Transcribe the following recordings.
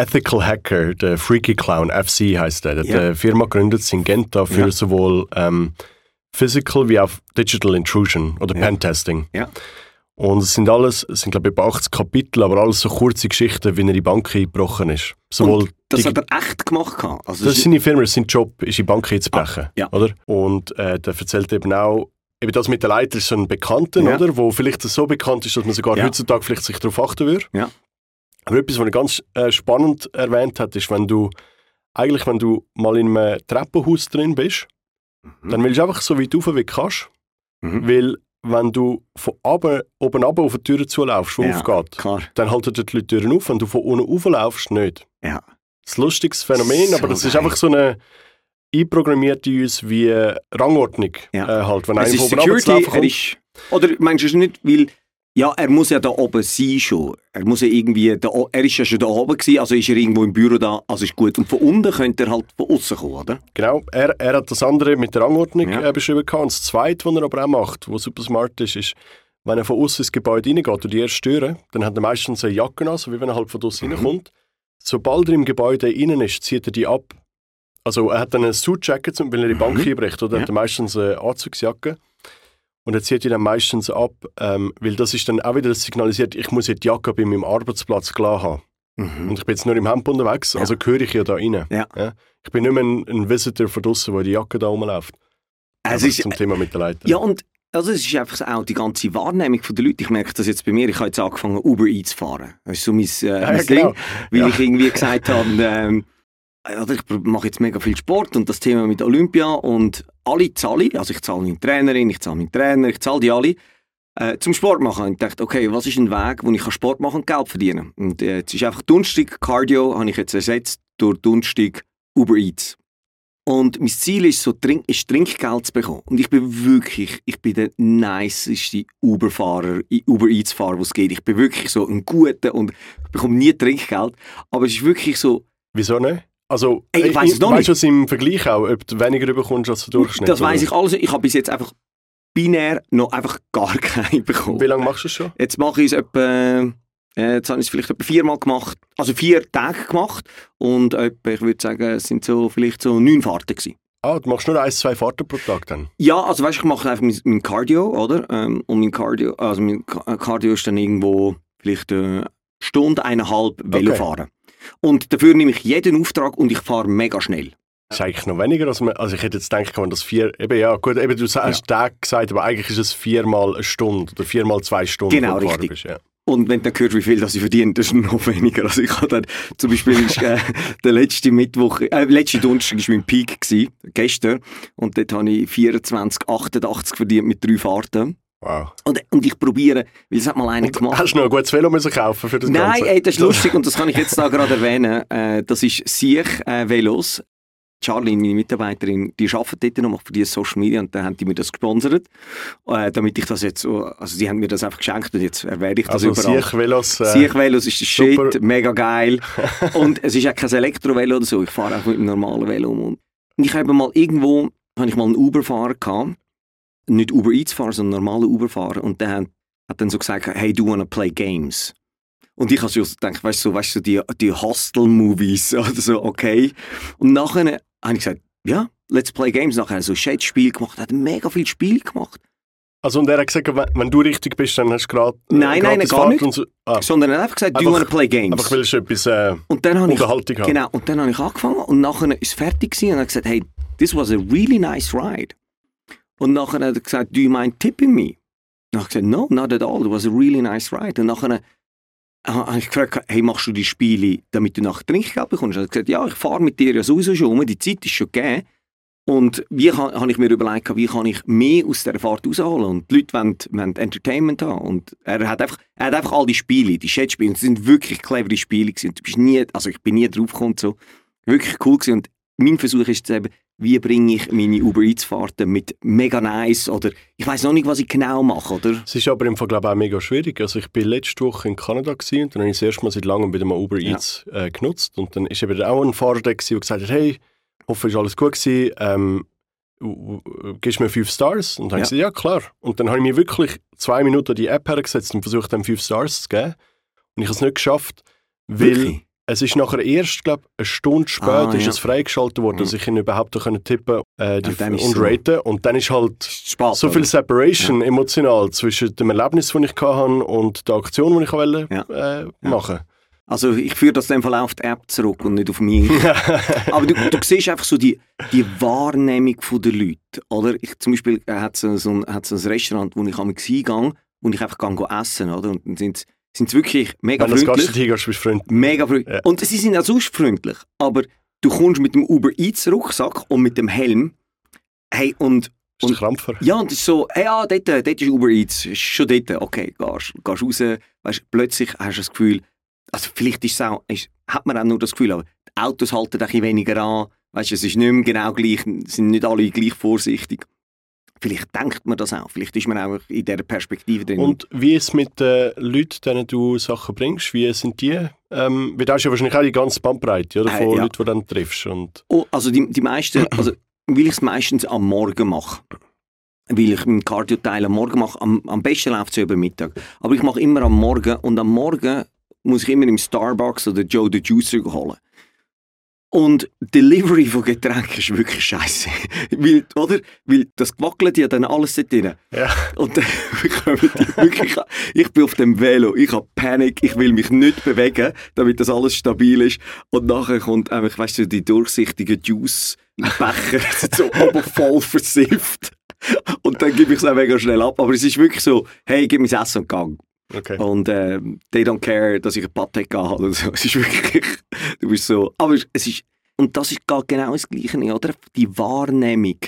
Ethical Hacker, der Freaky Clown, FC heißt der. Der hat Ja. eine Firma gegründet, Syngenta, für Ja. sowohl ähm, Physical wie auch Digital Intrusion oder Ja. Pentesting. Ja. Und es sind alles, es sind glaube ich über 80 Kapitel, aber alles so kurze Geschichten, wie er in die Bank eingebrochen ist. Sowohl Und das hat er echt gemacht. Also das ist seine Firma, sein Job, ist in die Bank einzubrechen. Ah, ja. Oder? Und äh, der erzählt eben auch, eben das mit der Leiter ist so ein Bekannter, Ja. oder? Wo vielleicht so bekannt ist, dass man sogar Ja. heutzutage vielleicht sich darauf achten würde. Ja. Aber etwas, was er ganz äh, spannend erwähnt hat, ist, wenn du eigentlich, wenn du mal in einem Treppenhaus drin bist, Mhm. dann willst du einfach so weit rauf, wie du kannst. Mhm. Weil, wenn du von oben, oben runter auf die Türen zulaufst, die Ja. aufgeht, Klar. dann halten die Leute die Türen auf. Wenn du von unten rauflaufst, nicht. Ja. Das ist ein lustiges Phänomen, So aber das ist geil. einfach so eine einprogrammierte in uns wie äh, Rangordnung. Ja. Äh, halt, wenn Es einer ist Security, kommt. ist... Oder meinst du es nicht, weil... Ja, er muss ja da oben sein schon. Er muss ja irgendwie... Da, er ist ja schon da oben gewesen, also ist er irgendwo im Büro da, also ist gut. Und von unten könnte er halt von außen kommen, oder? Genau, er, er hat das andere mit der Rangordnung Ja. äh, beschrieben. gehabt. Und das Zweite, was er aber auch macht, was super smart ist, ist, wenn er von außen ins Gebäude reingeht und die erste Türe, dann hat er meistens eine Jacke an, so wie wenn er halt von draussen Mhm. reinkommt. Sobald er im Gebäude innen ist, zieht er die ab. Also er hat dann einen Suitjacket, weil er in die Bank Mhm. einbricht, oder? Ja. hat er meistens eine Anzugsjacke. Und er zieht die dann meistens ab, ähm, weil das ist dann auch wieder das signalisiert, ich muss ja die Jacke bei meinem Arbeitsplatz klar haben. Mhm. Und ich bin jetzt nur im Hemd unterwegs, Ja. also gehöre ich ja da rein. Ja. Ich bin nicht mehr ein, ein Visitor von draussen, der die Jacke da rumläuft. Es Aber ist, zum Thema mit der Leiter. ja, und also es ist einfach auch die ganze Wahrnehmung der Leute. Ich merke das jetzt bei mir. Ich habe jetzt angefangen, Uber Eats zu fahren. Das ist so mein, äh, ja, mein genau. Ding. Weil Ja. ich irgendwie gesagt habe, ähm, oder ich mache jetzt mega viel Sport und das Thema mit Olympia und alle zahle ich. Also ich zahle meine Trainerin, ich zahle meinen Trainer, ich zahle die alle. Äh, zum Sport machen. Und ich dachte, okay, was ist ein Weg, wo ich kann Sport machen und Geld verdienen Und äh, jetzt ist einfach Dunstig Cardio, habe ich jetzt ersetzt durch Dunstig Uber Eats. Und mein Ziel ist, so Trink ist Trinkgeld zu bekommen. Und ich bin wirklich, ich bin der niceste Uber-Fahrer, Uber Eats-Fahrer, was geht. Ich bin wirklich so ein guter und ich bekomme nie Trinkgeld. Aber es ist wirklich so, Wieso nicht? Also, Ey, ich weiss es noch weißt du es im Vergleich auch, ob du weniger bekommst als der Durchschnitt? das weiß ich alles. Ich habe bis jetzt einfach binär noch einfach gar keinen bekommen. Wie lange machst du es schon? Jetzt mache ich es etwa, äh, jetzt habe ich es vielleicht etwa viermal gemacht, also vier Tage gemacht und etwa, ich würde sagen, es sind so vielleicht so neun Fahrten gewesen. Ah, du machst nur ein, zwei Fahrten pro Tag dann? Ja, also weißt, ich mache einfach mein, mein Cardio, oder? Ähm, und mein Cardio, also mein Cardio ist dann irgendwo vielleicht eine Stunde, eineinhalb Velofahren. Und dafür nehme ich jeden Auftrag und ich fahre mega schnell. Das ist eigentlich noch weniger, als man, also ich hätte jetzt gedacht, wenn das vier, eben ja, gut, eben du hast Tag gesagt, aber eigentlich ist es viermal eine Stunde oder viermal zwei Stunden, Genau, richtig. bist. Ja. Und wenn du dann hörst, wie viel das ich verdiene, das ist noch weniger. Also ich habe dann, zum Beispiel ist, äh, der letzte Mittwoch, äh, letzte Donnerstag war mein Peak, gewesen, gestern. Und dort habe ich 24,88 verdient mit drei Fahrten. Wow. Und, und ich probiere, weil es hat mal einer Und gemacht. hast du noch ein gutes Velo müssen kaufen für das Nein, Ganze? ey, das ist lustig und das kann ich jetzt da gerade erwähnen. Äh, das ist Siech äh, Velos. Charlie, meine Mitarbeiterin, die arbeitet dort noch, macht für die Social Media und dann haben die mir das gesponsert, äh, damit ich das jetzt so, also die haben mir das einfach geschenkt und jetzt erwähne ich das Also überall. Siech Velos. Äh, Siech Velos ist der super. Shit, mega geil. und es ist auch kein Elektrovelo oder so, ich fahre auch mit einem normalen Velo um. Und ich habe mal irgendwo, habe ich mal einen Uber-Fahrer gehabt, nicht Uber Eats Fahrer, sondern normalen Uber-Fahrer und der hat, dann so gesagt, hey, do you wanna play games? Und ich habe so gedacht, weißt du, so, weißt du, die, die Hostel-Movies oder so, okay. Und nachher habe ich gesagt, ja, let's play games. Nachher er so ein Chat-Spiel gemacht, er hat mega viel Spiel gemacht. Also und er hat gesagt, wenn, du richtig bist, dann hast du gerade Nein, nein, gratis gar nicht. So. ah, Sondern er hat einfach gesagt, do you Einfach- wanna play games? einfach willst du etwas äh, Und dann habe ich Unterhaltung haben. Genau, und dann habe ich angefangen und nachher ist es fertig gewesen und er hat gesagt, hey, this was a really nice ride. Und nachher hat er gesagt, do you mind tipping me? Und ich habe gesagt, no, not at all, it was a really nice ride. Und nachher habe ich gefragt, hey, machst du die Spiele, damit du nachher Trinkgeld bekommst? Er hat gesagt, ja, ich fahre mit dir ja sowieso schon um, die Zeit ist schon gegeben. Und wie kann, habe ich mir überlegt, wie kann ich mehr aus dieser Fahrt rausholen? Und die Leute wollen, wollen Entertainment haben. Und er hat einfach, er hat einfach all die Spiele, die Chatspiele, es sind wirklich clevere Spiele gewesen. Du bist nie, also ich bin nie drauf gekommen, so. Wirklich cool gewesen. Und mein Versuch ist eben, wie bringe ich meine Uber Eats Fahrten mit mega nice oder ich weiß noch nicht, was ich genau mache, oder? Es ist aber im Fall, glaube ich, auch mega schwierig. Also ich bin letzte Woche in Kanada gewesen, und dann habe ich das erste Mal seit langem wieder mal Uber Ja. Eats äh, genutzt. Und dann ist eben auch ein Fahrer da gewesen, der gesagt hat, hey, hoffe, ist alles gut gewesen. Ähm, gibst du mir fünf Stars? Und dann habe ich Ja. gesagt, ja, klar. Und dann habe ich mir wirklich zwei Minuten an die App hergesetzt und versucht, dann fünf Stars zu geben. Und ich habe es nicht geschafft, weil Wirklich? Es ist nachher erst, glaube eine Stunde später Ah, ist ja. es freigeschaltet worden, dass ich ihn überhaupt können tippen äh, die, Ja, dann und so. raten. Und dann ist halt Spät, so viel oder? Separation emotional zwischen dem Erlebnis, das ich hatte und der Aktion, die ich wollte, Ja. äh, machen Also ich führe das dem Fall auf die App zurück und nicht auf mich. Aber du, du siehst einfach so die, die Wahrnehmung der Leute. Oder? Ich, zum Beispiel äh, hat es so, ein- hat's so ein Restaurant, wo ich einmal hingehe, wo ich einfach gehe essen oder? Und dann sind sind sie wirklich mega Wenn du freundlich. dorthin gehst, bist du freundlich. Mega freundlich. Ja. Und sie sind auch sonst freundlich. Aber du kommst mit dem Uber Eats Rucksack und mit dem Helm. Hey, und du Und- Krampfer? ja, und es ist so, hey, ja, dort, dort ist Uber Eats, ist schon dort, okay, gehst, gehst raus, weißt, plötzlich hast du das Gefühl, also vielleicht ist es auch, ist, hat man auch nur das Gefühl, aber die Autos halten ein weniger an, weißt, es ist nicht mehr genau gleich, sind nicht alle gleich vorsichtig. Vielleicht denkt man das auch, vielleicht ist man auch in dieser Perspektive drin. Und wie ist es mit den Leuten, denen du Sachen bringst? Wie sind die? Ähm, weil da hast ja wahrscheinlich auch die ganze Bandbreite oder, Äh, von ja. Leuten, die du dann triffst. Und Oh, also die, die meisten, also weil ich es meistens am Morgen mache. Weil ich meinen Cardio-Teil am Morgen mache. Am, am besten läuft es ja über Mittag. Aber ich mache immer am Morgen und am Morgen muss ich immer im Starbucks oder Joe the Juicer holen. Und Delivery von Getränken ist wirklich scheiße. Weil, oder? Weil das gewackelt ja dann alles dort drin. ja, Und dann bekommen die wirklich, ich bin auf dem Velo, ich habe Panik, ich will mich nicht bewegen, damit das alles stabil ist. Und nachher kommt einfach, weißt du, die durchsichtigen Juice-Becher, so aber voll versifft. Und dann gebe ich es auch mega schnell ab. Aber es ist wirklich so, hey, gib mir das Essen und gang. Okay. Und äh, they don't care, dass ich eine Patek habe so. Es ist wirklich, du bist so, aber es ist, und das ist genau das Gleiche, oder? Die Wahrnehmung,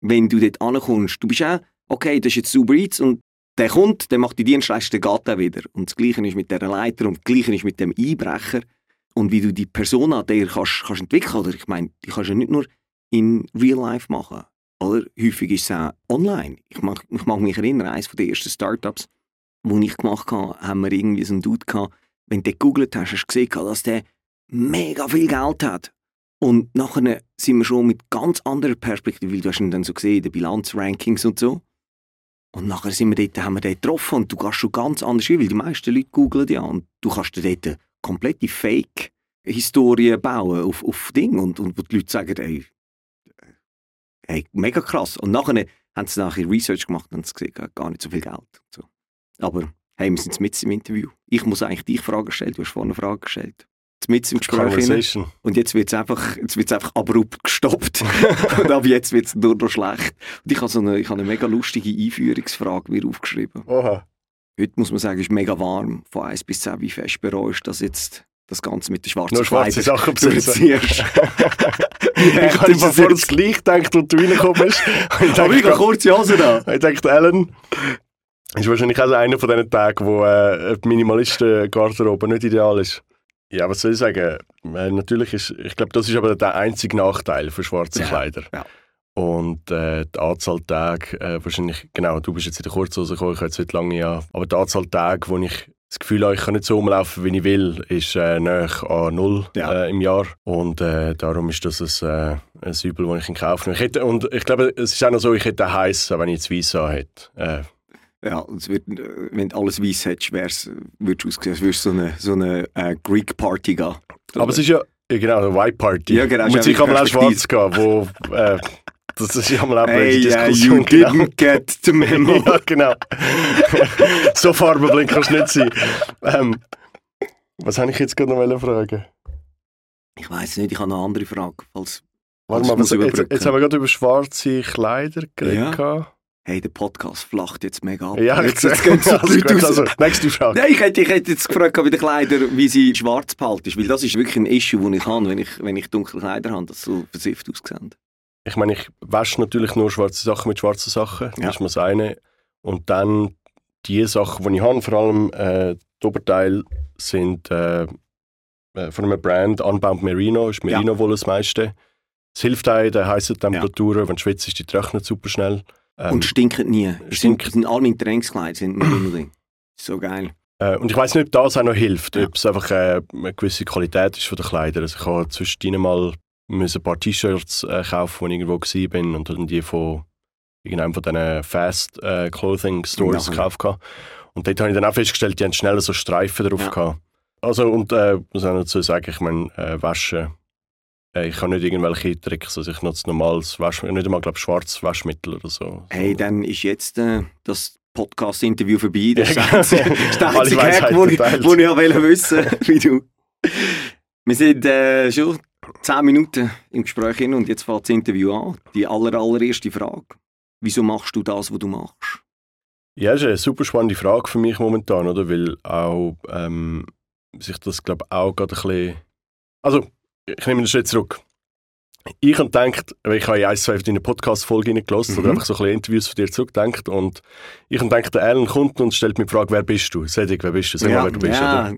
wenn du dort ankommst. Du bist auch, okay, das ist jetzt Uber Eats und der kommt, der macht die Dienstleistung, geht auch wieder. Und das Gleiche ist mit der Leiter und das Gleiche ist mit dem Einbrecher. Und wie du die Person an der kannst, kannst entwickeln, oder? Ich meine, die kannst du nicht nur in Real Life machen, oder? Häufig ist es auch online. Ich mag, ich mag mich erinnern, eines der ersten Startups, wo ich gemacht habe, haben wir irgendwie so einen Dude gehabt, wenn du gegoogelt hast, hast du gesehen, dass der mega viel Geld hat. Und nachher sind wir schon mit ganz anderer Perspektive, weil du hast ihn dann so gesehen, in den Bilanzrankings und so. Und nachher sind wir dort, haben wir den getroffen und du gehst schon ganz anders hin, weil die meisten Leute googeln ja und du kannst dir dort eine komplette Fake-Historie bauen auf, auf Ding und, und wo die Leute sagen, ey, hey, mega krass. Und nachher haben sie nachher Research gemacht und haben gesehen, gar nicht so viel Geld. So. Aber hey, wir sind mit im Interview. Ich muss eigentlich dich Fragen stellen, du hast vorhin eine Frage gestellt. Mit im Gespräch. Conversation. und jetzt wird es einfach, jetzt wird's einfach abrupt gestoppt. und ab jetzt wird es nur noch schlecht. Und ich habe so eine, ich habe eine mega lustige Einführungsfrage mir aufgeschrieben. Oha. Heute muss man sagen, es ist mega warm. Von 1 bis 10, wie fest bereust du das jetzt, das Ganze mit den schwarzen Nur schwarze Sachen besitzen. durchziehst? ich habe es vor das gleich gedacht, als du reingekommen bist. Ich Aber ich habe dachte, kurze Hose an. ich dachte, Alan ist wahrscheinlich auch einer von diesen Tagen, wo äh, die Minimalisten-Garderobe nicht ideal ist. Ja, was soll ich sagen? Äh, natürlich ist, ich glaube, das ist aber der einzige Nachteil für schwarze Ja, Kleider. ja. Und äh, die Anzahl Tage, äh, wahrscheinlich, genau, du bist jetzt in der Kurzhose gekommen, ich habe jetzt nicht lange ja, aber die Anzahl Tage, wo ich das Gefühl habe, ich kann nicht so rumlaufen, wie ich will, ist äh, nahe an null Ja. äh, im Jahr. Und äh, darum ist das ein, äh, ein Übel, das ich in Kauf nehme. Ich hätte, und ich glaube, es ist auch noch so, ich hätte heiß, wenn ich jetzt Weiss hätte. Äh, Ja, und es wird, äh, wenn du alles weiß hättest, wär's, würdest du aussehen, als würdest so eine, so eine äh, Greek Party gehen. aber es ist ja, ja genau, eine White Party. Ja, genau, ist ich auch einmal auch schwarz gehen, wo... Äh, das ist ja mal auch Hey, die yeah, Diskussion. you genau. didn't get the memo. ja, genau. so farbenblind kannst du nicht sein. Ähm, was habe ich jetzt gerade noch fragen? Ich weiß nicht, ich habe eine andere Frage. Falls, Warte Das mal, was, jetzt, jetzt haben wir gerade über schwarze Kleider geredet. Ja, hey, der Podcast flacht jetzt mega ab. ja jetzt, jetzt gehen so Leute raus. also, nächste Frage. Nein, ich hätte, ich hätte jetzt gefragt bei den Kleidern, wie sie schwarz behalten. Weil das ist wirklich ein Issue, das ich habe, wenn ich, wenn ich dunkle Kleider habe, dass sie so versifft aussehen. Ich meine, ich wasche natürlich nur schwarze Sachen mit schwarzen Sachen. Das Ja. ist mal das eine. Und dann die Sachen, die ich habe, vor allem äh, die Oberteil, sind äh, äh, von einem Brand Unbound Merino. Ist Ja. Merino-Wolle das meiste. Es hilft auch in den heißen Temperaturen. Wenn du schwitzt, die trocknet super schnell. Ähm, Und stinken nie. Es stinken. sind, sind alle meine Trainingskleider sind drin. So geil. Äh, und ich weiß nicht, ob das auch noch hilft, Ja. ob es einfach äh, eine gewisse Qualität ist von den Kleidern. Also ich habe zwischendrin mal müssen ein paar T-Shirts äh, kaufen, wo ich irgendwo bin und dann die von irgendeinem von diesen Fast äh, Clothing Stores Ja. gekauft habe. Und dort habe ich dann auch festgestellt, die haben schnell so Streifen drauf Ja. gehabt. Also, und äh, muss auch dazu sagen, ich meine, äh, Waschen, ich habe nicht irgendwelche Tricks, also ich nutze normales Waschmittel, nicht einmal, glaube schwarzes Waschmittel oder so. Hey, dann ist jetzt äh, das Podcast-Interview vorbei. Das Ja, ist der einzige Hack, wo ich, wo ich wollte wissen wie du. Wir sind äh, schon 10 Minuten im Gespräch hin und jetzt fängt das Interview an. Die aller, allererste Frage. Wieso machst du das, was du machst? Ja, das ist eine super spannende Frage für mich momentan, oder? Weil auch ähm, sich das, glaube ich, auch gerade ein bisschen... Also, ich nehme einen Schritt zurück. Ich habe gedacht, weil ich habe ja ein, zwei von deinen Podcast-Folgen reingelassen Mhm. oder einfach so ein bisschen Interviews von dir zurückgedacht und ich habe gedacht, der Alan kommt und stellt mir die Frage, wer bist du? Sedig, wer bist du? Sag mal, wer du bist, ja. oder?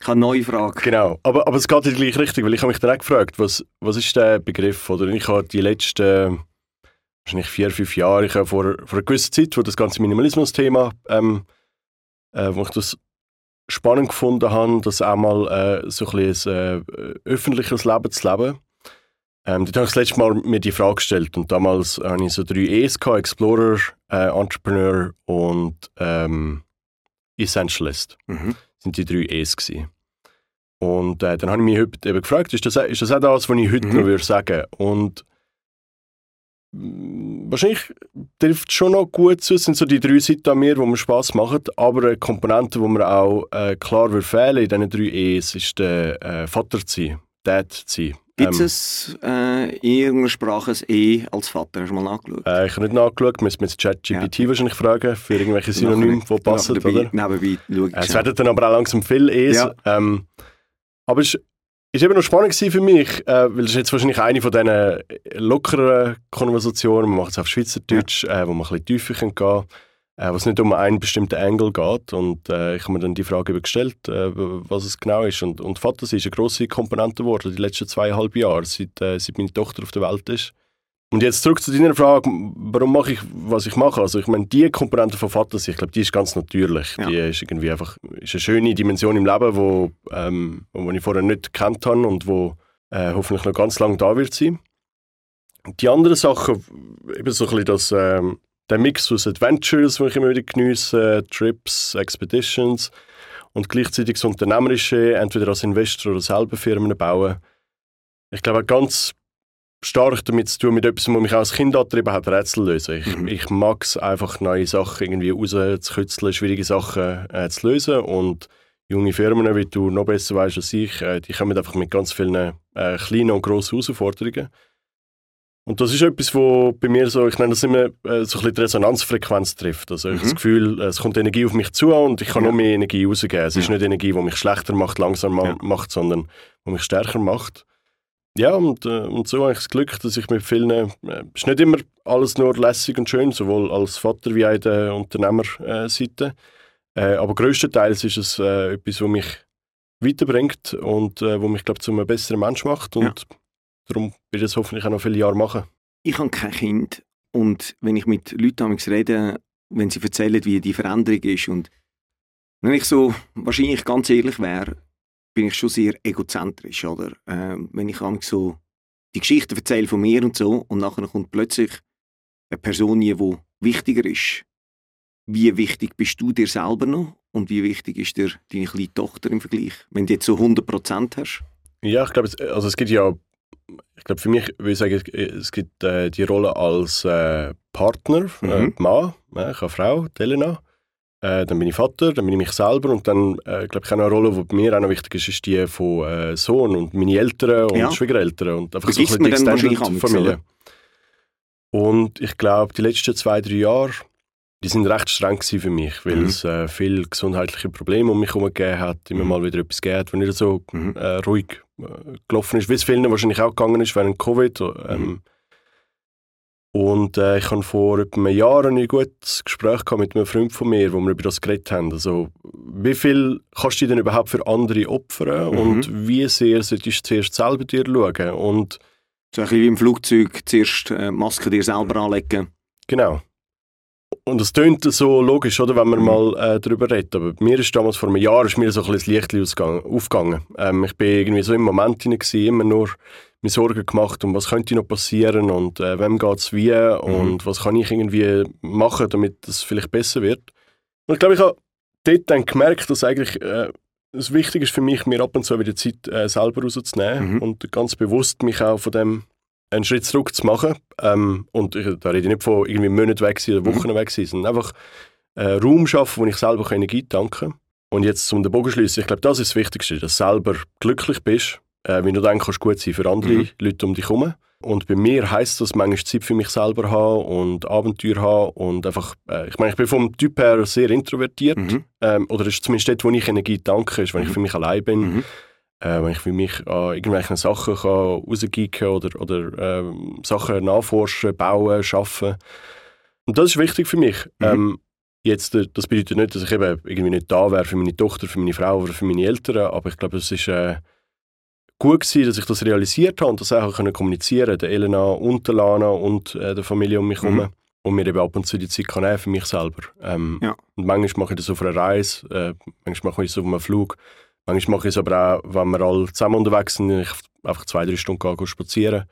Ich habe eine neue Frage. Genau, aber, aber es geht in die gleiche Richtung, weil ich habe mich dann auch gefragt, was, was ist der Begriff? Oder ich habe die letzten, wahrscheinlich vier, fünf Jahre, ich habe vor, vor einer gewissen Zeit, wo das ganze Minimalismus-Thema, ähm, äh, wo ich das spannend gefunden habe, das auch mal äh, so ein bisschen ein äh, öffentliches Leben zu leben. Ähm, dort habe ich das letzte Mal mir die Frage gestellt und damals hatte ich so drei E's, gehabt, Explorer, äh, Entrepreneur und ähm, Essentialist Mhm. sind die drei E's gewesen. Und äh, dann habe ich mich heute eben gefragt, ist das, ist das auch das, was ich heute Mhm. noch würde sagen Und mm, wahrscheinlich trifft es schon noch gut zu. Es sind so die drei Seiten an mir, die mir Spass machen. Aber eine Komponente, die mir auch äh, klar würde fehlen in diesen drei E's, ist der äh, Vater zu sein, Dad zu sein. Gibt Ähm, es äh, in irgendeiner Sprache ein E als Vater? Hast du mal nachgeschaut? äh, ich habe nicht nachgeschaut, müsste mit ChatGPT wahrscheinlich fragen, für irgendwelche Synonyme, die passen. Nachher Oder? dabei, nebenbei schau ich Äh, Es werden dann aber auch langsam viel E's. Ja. Ähm, aber es ist eben noch spannend für mich, äh, weil es ist jetzt wahrscheinlich eine von diesen lockeren Konversationen, man macht es auf Schweizerdeutsch, äh, wo man ein bisschen tiefer gehen kann, äh, wo es nicht um einen bestimmten Angle geht. Und äh, ich habe mir dann die Frage gestellt, äh, was es genau ist. Und, und Fantasie ist eine grosse Komponente geworden die letzten zweieinhalb Jahre, seit, äh, seit meine Tochter auf der Welt ist. Und jetzt zurück zu deiner Frage, warum mache ich, was ich mache. Also ich meine, die Komponente von Fantasie, ich glaube, die ist ganz natürlich. Ja. Die ist irgendwie einfach ist eine schöne Dimension im Leben, wo, ähm, wo ich vorher nicht gekannt habe und wo äh, hoffentlich noch ganz lange da wird sein. Die anderen Sachen, eben so ein bisschen das, ähm, der Mix aus Adventures, den ich immer wieder geniesse, Trips, Expeditions und gleichzeitig das Unternehmerische, entweder als Investor oder selber Firmen bauen. Ich glaube, ganz stark damit zu tun, mit etwas, was mich als Kind angetrieben hat, Rätsel lösen. Ich, Mhm. ich mag es einfach, neue Sachen irgendwie rauszukitzeln, schwierige Sachen äh, zu lösen und junge Firmen, wie du noch besser weißt als ich, äh, die kommen einfach mit ganz vielen äh, kleinen und grossen Herausforderungen. Und das ist etwas, wo bei mir so, ich nenne das immer, äh, so ein bisschen die Resonanzfrequenz trifft. Also ich habe das Mhm. Gefühl, es kommt Energie auf mich zu und ich kann Ja. noch mehr Energie rausgeben. Es ist Ja. nicht Energie, die mich schlechter macht, langsamer Ja. macht, sondern die mich stärker macht. Ja, und, äh, und so habe ich das Glück, dass ich mit vielen, äh, es ist nicht immer alles nur lässig und schön, sowohl als Vater wie auch in der Unternehmerseite. Äh, aber größtenteils ist es äh, etwas, was mich weiterbringt und äh, wo mich, glaube zu einem besseren Mensch macht. Und darum werde ich es hoffentlich auch noch viele Jahre machen. Ich habe kein Kind und wenn ich mit Leuten rede, wenn sie erzählen, wie die Veränderung ist und wenn ich so wahrscheinlich ganz ehrlich wäre, bin ich schon sehr egozentrisch, oder? Ähm, wenn ich so die Geschichte erzähle von mir und so und nachher kommt plötzlich eine Person, die wichtiger ist. Wie wichtig bist du dir selber noch und wie wichtig ist dir deine kleine Tochter im Vergleich? Wenn du jetzt so 100% hast. Ja, ich glaube, es, also es gibt ja, ich glaube für mich würde ich sagen, es gibt äh, die Rolle als äh, Partner, äh, Mhm. Mann, äh, ich habe eine Frau, Elena. Äh, dann bin ich Vater, dann bin ich mich selber und dann äh, glaube ich eine Rolle, die mir auch noch wichtig ist, ist die von äh, Sohn und meine Eltern und Ja. Schwiegereltern und einfach so Vergisst ein bisschen die dann Extended wahrscheinlich amigs, Familie. Und ich glaube, die letzten zwei, drei Jahre, die sind recht streng für mich, weil Mhm. es äh, viele gesundheitliche Probleme um mich herum gegeben hat, immer Mhm. mal wieder etwas gegeben hat, wo nicht so Mhm. äh, ruhig äh, gelaufen ist, wie es vielen wahrscheinlich auch gegangen ist während Covid. Ähm, Mhm. Und äh, ich habe vor etwa einem Jahr ein gutes Gespräch gehabt mit einem Freund von mir, wo wir über das geredet haben. Also, wie viel kannst du denn überhaupt für andere opfern Mhm. und wie sehr solltest du zuerst selber dir schauen? Und So ein bisschen wie im Flugzeug zuerst äh, Maske dir selber anlegen. Genau. Und es tönt so logisch, oder, wenn man Mhm. mal äh, darüber redet. Aber mir ist damals vor einem Jahr ist mir so ein bisschen das Licht aufgegangen. Ähm, ich bin irgendwie so im Moment hinein, immer nur mir Sorgen gemacht, um was könnte noch passieren und äh, wem geht es wie und was kann ich irgendwie machen, damit es vielleicht besser wird. Und ich glaube, ich habe dort dann gemerkt, dass eigentlich äh, das Wichtige ist für mich, mir ab und zu wieder Zeit äh, selber rauszunehmen Mhm. und ganz bewusst mich auch von dem einen Schritt zurück zu machen. Ähm, und ich, da rede ich nicht von irgendwie Monaten weg sein oder Mhm. Wochen weg sein, sondern einfach äh, Raum schaffen, wo ich selber Energie tanken kann. Und jetzt zum den Bogen schließen, ich glaube, das ist das Wichtigste, dass du selber glücklich bist, äh, wenn du dann kannst gut sein für andere Mhm. Leute um dich herum. Und bei mir heisst das manchmal Zeit für mich selber haben und Abenteuer haben und einfach, äh, ich meine, ich bin vom Typ her sehr introvertiert. Mhm. Ähm, oder ist zumindest dort, wo ich Energie tanke, ist, wenn ich Mhm. für mich allein bin, Mhm. äh, wenn ich für mich an irgendwelchen Sachen kann rausgehen oder, oder ähm, Sachen nachforschen, bauen, schaffen. Und das ist wichtig für mich. Mhm. Ähm, jetzt, äh, das bedeutet nicht, dass ich eben irgendwie nicht da wäre für meine Tochter, für meine Frau oder für meine Eltern, aber ich glaube, es ist äh, gut gewesen, dass ich das realisiert habe und das auch können kommunizieren der Elena und der Lana und äh, der Familie um mich herum. Mhm. Und mir eben ab und zu die Zeit kann für mich selber. Ähm, Ja. Und manchmal mache ich das auf einer Reise, äh, manchmal mache ich das auf einem Flug, manchmal mache ich es aber auch, wenn wir alle zusammen unterwegs sind, ich einfach zwei, drei Stunden gehe, gehe spazieren.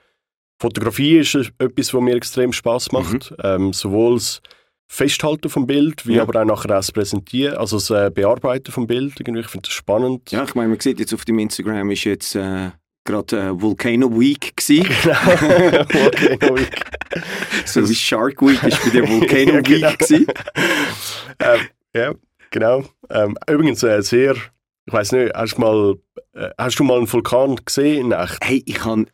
Fotografie ist äh, etwas, was mir extrem Spaß macht. Ähm, sowohl das Festhalten vom Bild, wie Ja. aber auch nachher das Präsentieren, also das äh, Bearbeiten vom Bild. Irgendwie, ich finde das spannend. Ja, ich meine, man sieht jetzt auf dem Instagram ist jetzt äh, gerade äh, Volcano Week gewesen. Volcano Week. so wie Shark Week ist bei der Volcano Ja, genau. Week gewesen. ähm, ja, genau. Ähm, übrigens äh, sehr, ich weiß nicht, hast du mal, äh, hast du mal einen Vulkan gesehen in echt? Hey, ich habe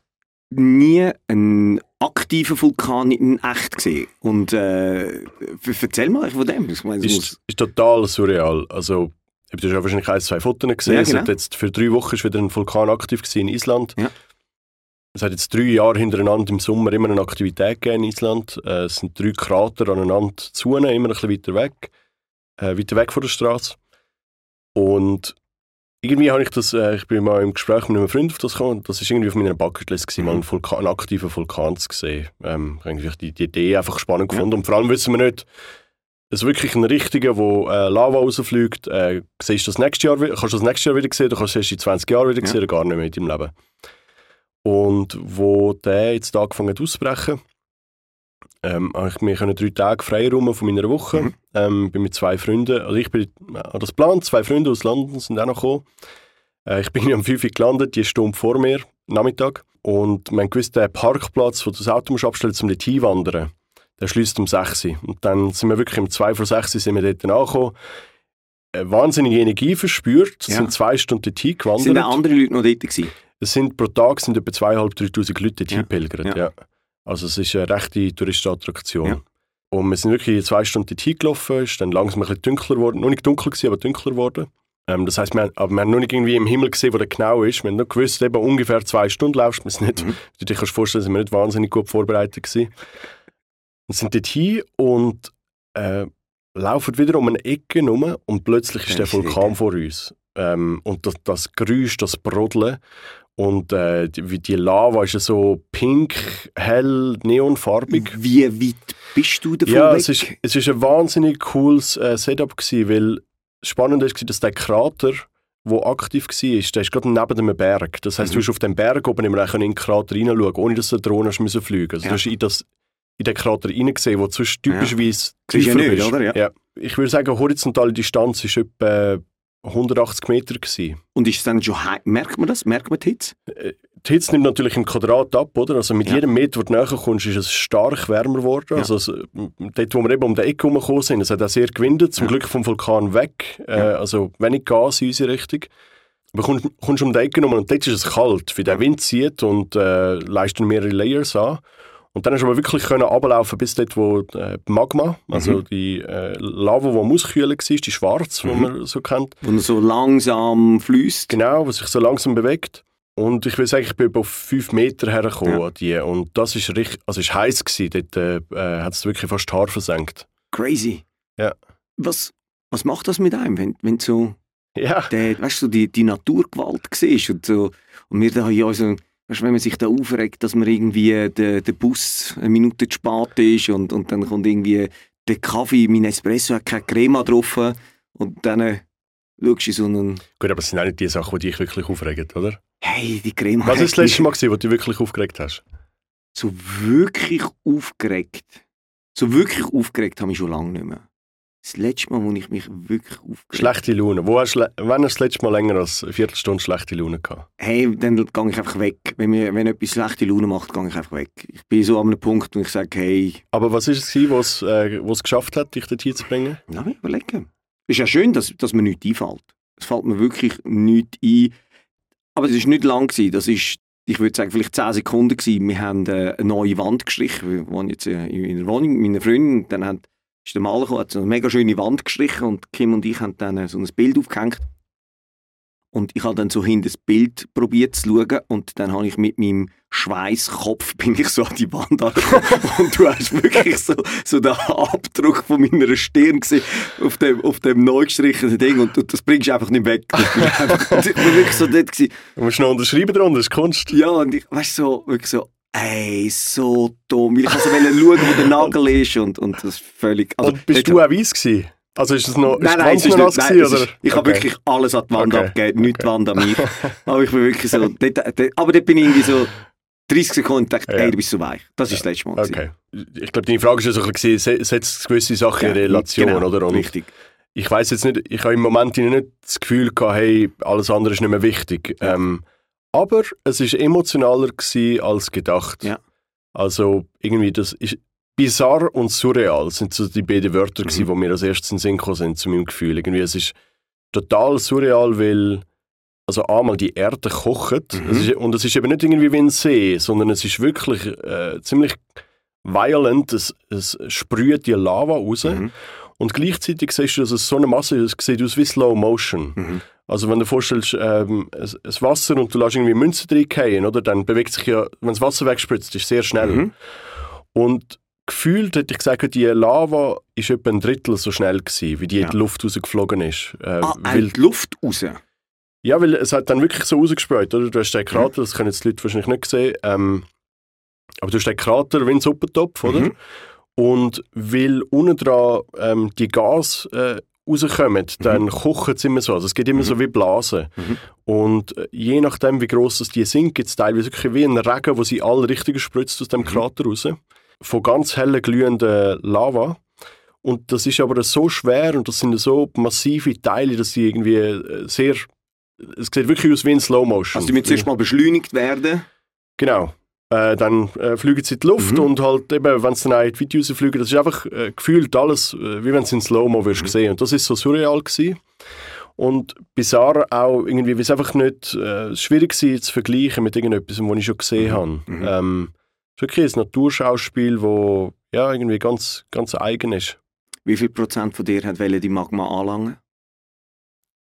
nie einen aktiven Vulkan in echt gesehen. Und äh, erzähl mal von dem. Ich meine, es muss- Ist, ist total surreal. Also, du hast ja wahrscheinlich ein, zwei Fotos gesehen. Ja, Es hat genau. jetzt für drei Wochen ist wieder ein Vulkan aktiv gewesen in Island. Ja. Es hat jetzt drei Jahre hintereinander im Sommer immer eine Aktivität gegeben in Island. Äh, es sind drei Krater aneinander zu, immer ein bisschen weiter weg. Äh, weiter weg von der Straße. Und irgendwie habe ich das, äh, ich bin mal im Gespräch mit einem Freund auf das gekommen, das ist irgendwie auf meiner Bucketlist gewesen, Mhm. mal einen, Vulkan, einen aktiven Vulkan zu sehen. Ähm, ich habe die, die Idee einfach spannend Ja. gefunden und vor allem wissen wir nicht, es ist wirklich ein richtiger, wo äh, Lava rausfliegt. Äh, siehst du das nächste Jahr, kannst du das nächste Jahr wieder sehen, du kannst es in 20 Jahren wieder Ja. sehen oder gar nicht mehr in deinem Leben. Und wo der jetzt angefangen hat auszubrechen, ähm, habe ich mir können drei Tage frei rum von meiner Woche. Mhm. Ähm, bin mit zwei Freunden, also ich bin an das Plan, zwei Freunde aus London sind auch noch gekommen. Äh, ich bin am 5 Uhr gelandet, die Stunde vor mir, Nachmittag. Und man gewusst, der Parkplatz, wo du das Auto musst abstellen musst, um dort hinwandern, der schließt um 6 Uhr. Und dann sind wir wirklich um 2 vor 6 Uhr sind wir dort angekommen. Äh, wahnsinnige Energie verspürt, Ja. sind zwei Stunden dort hingewandert. Sind auch andere Leute noch dort gewesen? Es sind pro Tag sind etwa 2'500, 3'000 Leute dort Ja. Ja. Ja. Also es ist eine rechte Touristenattraktion. Ja. Und wir sind wirklich zwei Stunden dort hingelaufen, ist dann langsam ein bisschen dunkler geworden. Noch nicht dunkel gewesen, aber dunkler geworden. Ähm, das heisst, wir, haben- aber wir haben noch nicht irgendwie im Himmel gesehen, wo der genau ist. Wir haben nur gewusst, eben ungefähr zwei Stunden laufst. Wir sind nicht, Mhm. Du dir kannst vorstellen, sind wir nicht wahnsinnig gut vorbereitet gewesen. Wir sind dort hin und äh, laufen wieder um eine Ecke herum und plötzlich ist der Vulkan vor uns. Ähm, und das, das Geräusch, das Brodeln und äh, die, wie die Lava ist ja so pink, hell, neonfarbig. Wie weit bist du davon Ja, weg? es ist, es ist ein wahnsinnig cooles äh, Setup gewesen, weil spannend ist, dass der Krater, der aktiv war, der ist gerade neben einem Berg. Das heisst, Mhm. du hast auf dem Berg oben immer in den Krater hineinschauen, ohne dass du eine Drohne fliegen. Also Ja. du hast in, das, in den Krater hineingesehen, wo sonst typischerweise du tiefer ja nicht, bist. oder? Ja. Ich würde sagen, horizontale Distanz war etwa 180 Meter. Gewesen. Und ist es dann schon Merkt man das? Merkt man die Hitze? Die Hitze nimmt natürlich im Quadrat ab, oder? Also mit Ja. jedem Meter, wo du näher kommst, ist es stark wärmer geworden. Ja. Also es, dort, wo wir eben um die Ecke herumgekommen sind, es hat auch sehr gewindet, zum Ja. Glück vom Vulkan weg. Äh, also wenig Gas in unsere Richtung. Aber kommst, kommst um die Ecke herum und dort ist es kalt, wie der Wind zieht und äh, leistet mehrere Layers an. Und dann hast du aber wirklich können runterlaufen bis dort, wo äh, die Magma, also Mhm. die äh, Lava, die am Auskühlen war, die schwarz, die Mhm. man so kennt. Er so langsam fließt? Genau, was sich so langsam bewegt. Und ich will sagen, ich bin auf fünf Meter hergekommen Ja. an die. Und das ist richtig, also war heiß gewesen. Dort äh, äh, hat es wirklich fast die Haare versenkt. Crazy. Ja. Was, was macht das mit einem, wenn, wenn so Ja. der, weißt du, die, die Naturgewalt siehst und so und wir da ja so, weißt, du, wenn man sich da aufregt, dass man irgendwie der, der Bus eine Minute zu spät ist und, und dann kommt irgendwie der Kaffee, mein Espresso hat keine Crema drauf und dann äh, schaust du in so einen, Gut, aber es sind auch nicht die Sachen, die dich wirklich aufregen, oder? hey, die Crema Was ist das letzte Mal, gewesen, wo du dich wirklich aufgeregt hast? so wirklich aufgeregt, so wirklich aufgeregt habe ich schon lange nicht mehr. Das letzte Mal, wo ich mich wirklich aufgeregt Schlechte Laune. Wo hast, wann hast du das letzte Mal länger als eine Viertelstunde schlechte Laune gehabt? Hey, dann gehe ich einfach weg. Wenn, mir, wenn etwas schlechte Laune macht, gehe ich einfach weg. Ich bin so an einem Punkt, wo ich sage, hey, Aber was war es, was äh, was geschafft hat, dich dorthin zu bringen? lass mich überlegen. Es ist ja schön, dass, dass mir nichts einfällt. Es fällt mir wirklich nichts ein. Aber es war nicht lang. Gewesen. Das ist, ich würde sagen, vielleicht 10 Sekunden. Gewesen. Wir haben äh, eine neue Wand gestrichen. Wir wohnen jetzt äh, in einer Wohnung mit meiner Freundin. Dann hat, ist der Maler gekommen, hat so eine mega schöne Wand gestrichen und Kim und ich haben dann äh, so ein Bild aufgehängt. Und ich habe dann so hinter das Bild probiert zu schauen und dann habe ich mit meinem Schweißkopf bin ich so an die Wand angekommen und du hast wirklich so, so den Abdruck von meiner Stirn gesehen auf dem, auf dem neu gestrichenen Ding und du, das bringst du einfach nicht weg. Und ich war wirklich so dort gewesen. Du musst noch unterschreiben drunter, das ist Kunst. Ja, und ich, weißt so, wirklich so, ey, so dumm. Ich also wollte schauen, wo der Nagel ist und, und das ist völlig... Also, Und bist du auch weiss gewesen? Also ist das noch Nein, nein, es ist nicht, nein, es gewesen, ist, ich habe Okay. wirklich alles an die Wand Okay. abgegeben, nicht die Wand an mich. aber ich bin wirklich so, dort, dort, aber dort bin ich irgendwie so 30 Sekunden und dachte, Ja. ey, du bist so weich. Das ist das letzte Mal. Okay. Ich glaube, deine Frage war ja so ein bisschen, se- setzt gewisse Sachen in Ja, Relation, genau, oder? Und richtig. ich weiß jetzt nicht, ich habe im Moment nicht das Gefühl gehabt, hey, alles andere ist nicht mehr wichtig. Ja. Ähm, aber es ist emotionaler gewesen als gedacht. Ja. Also irgendwie, das ist bizarr und surreal sind so die beiden Wörter Mhm. gewesen, die mir als erstes in Sinn gekommen sind, zu meinem Gefühl. Irgendwie, es ist total surreal, weil also einmal die Erde kocht Mhm. es ist, und es ist eben nicht irgendwie wie ein See, sondern es ist wirklich äh, ziemlich violent, es, es sprüht die Lava raus Mhm. Und gleichzeitig siehst du, dass es so eine Masse ist, es sieht aus wie Slow Motion. Mhm. Also wenn du dir vorstellst, ähm, es Wasser und du lässt irgendwie Münzen reingehen, oder? Dann bewegt sich ja, wenn das Wasser wegspritzt, ist sehr schnell. Mhm. Und gefühlt hätte ich gesagt, die Lava ist etwa ein Drittel so schnell gewesen, wie die Ja. in die Luft rausgeflogen ist. Äh, Ah, weil, die Luft raus. ja, weil es hat dann wirklich so rausgesprüht, oder? Du hast den Krater, das können jetzt die Leute wahrscheinlich nicht sehen, ähm, aber du hast den Krater wie ein Suppentopf, oder? Mhm. Und weil unten dran ähm, die Gas äh, rauskommen, dann kochen sie immer so. Also es geht immer Mhm. so wie Blasen. Mhm. Und äh, je nachdem, wie gross das die sind, gibt es teilweise wirklich wie ein Regen, wo sie alle Richtungen spritzt aus dem Mhm. Krater raus. Von ganz hellen, glühenden Lava. Und das ist aber so schwer und das sind so massive Teile, dass sie irgendwie äh, sehr... Es sieht wirklich aus wie in Slow Motion. Also die müssen zuerst mal beschleunigt werden. Genau. Äh, dann äh, fliegen sie in die Luft Mhm. und halt eben, wenn sie dann in die Weite rausfliegen, das ist einfach äh, gefühlt alles, äh, wie wenn sie in Slow-Mo würdest Mhm. sehen. Und das ist so surreal gewesen. Und bizarr auch irgendwie, weil es einfach nicht äh, schwierig war zu vergleichen mit irgendetwas, was ich schon gesehen Mhm. habe. Mhm. Ähm, es ist wirklich ein Naturschauspiel, das ja, irgendwie ganz, ganz eigen ist. Wie viel Prozent von dir hat die Magma anlangen?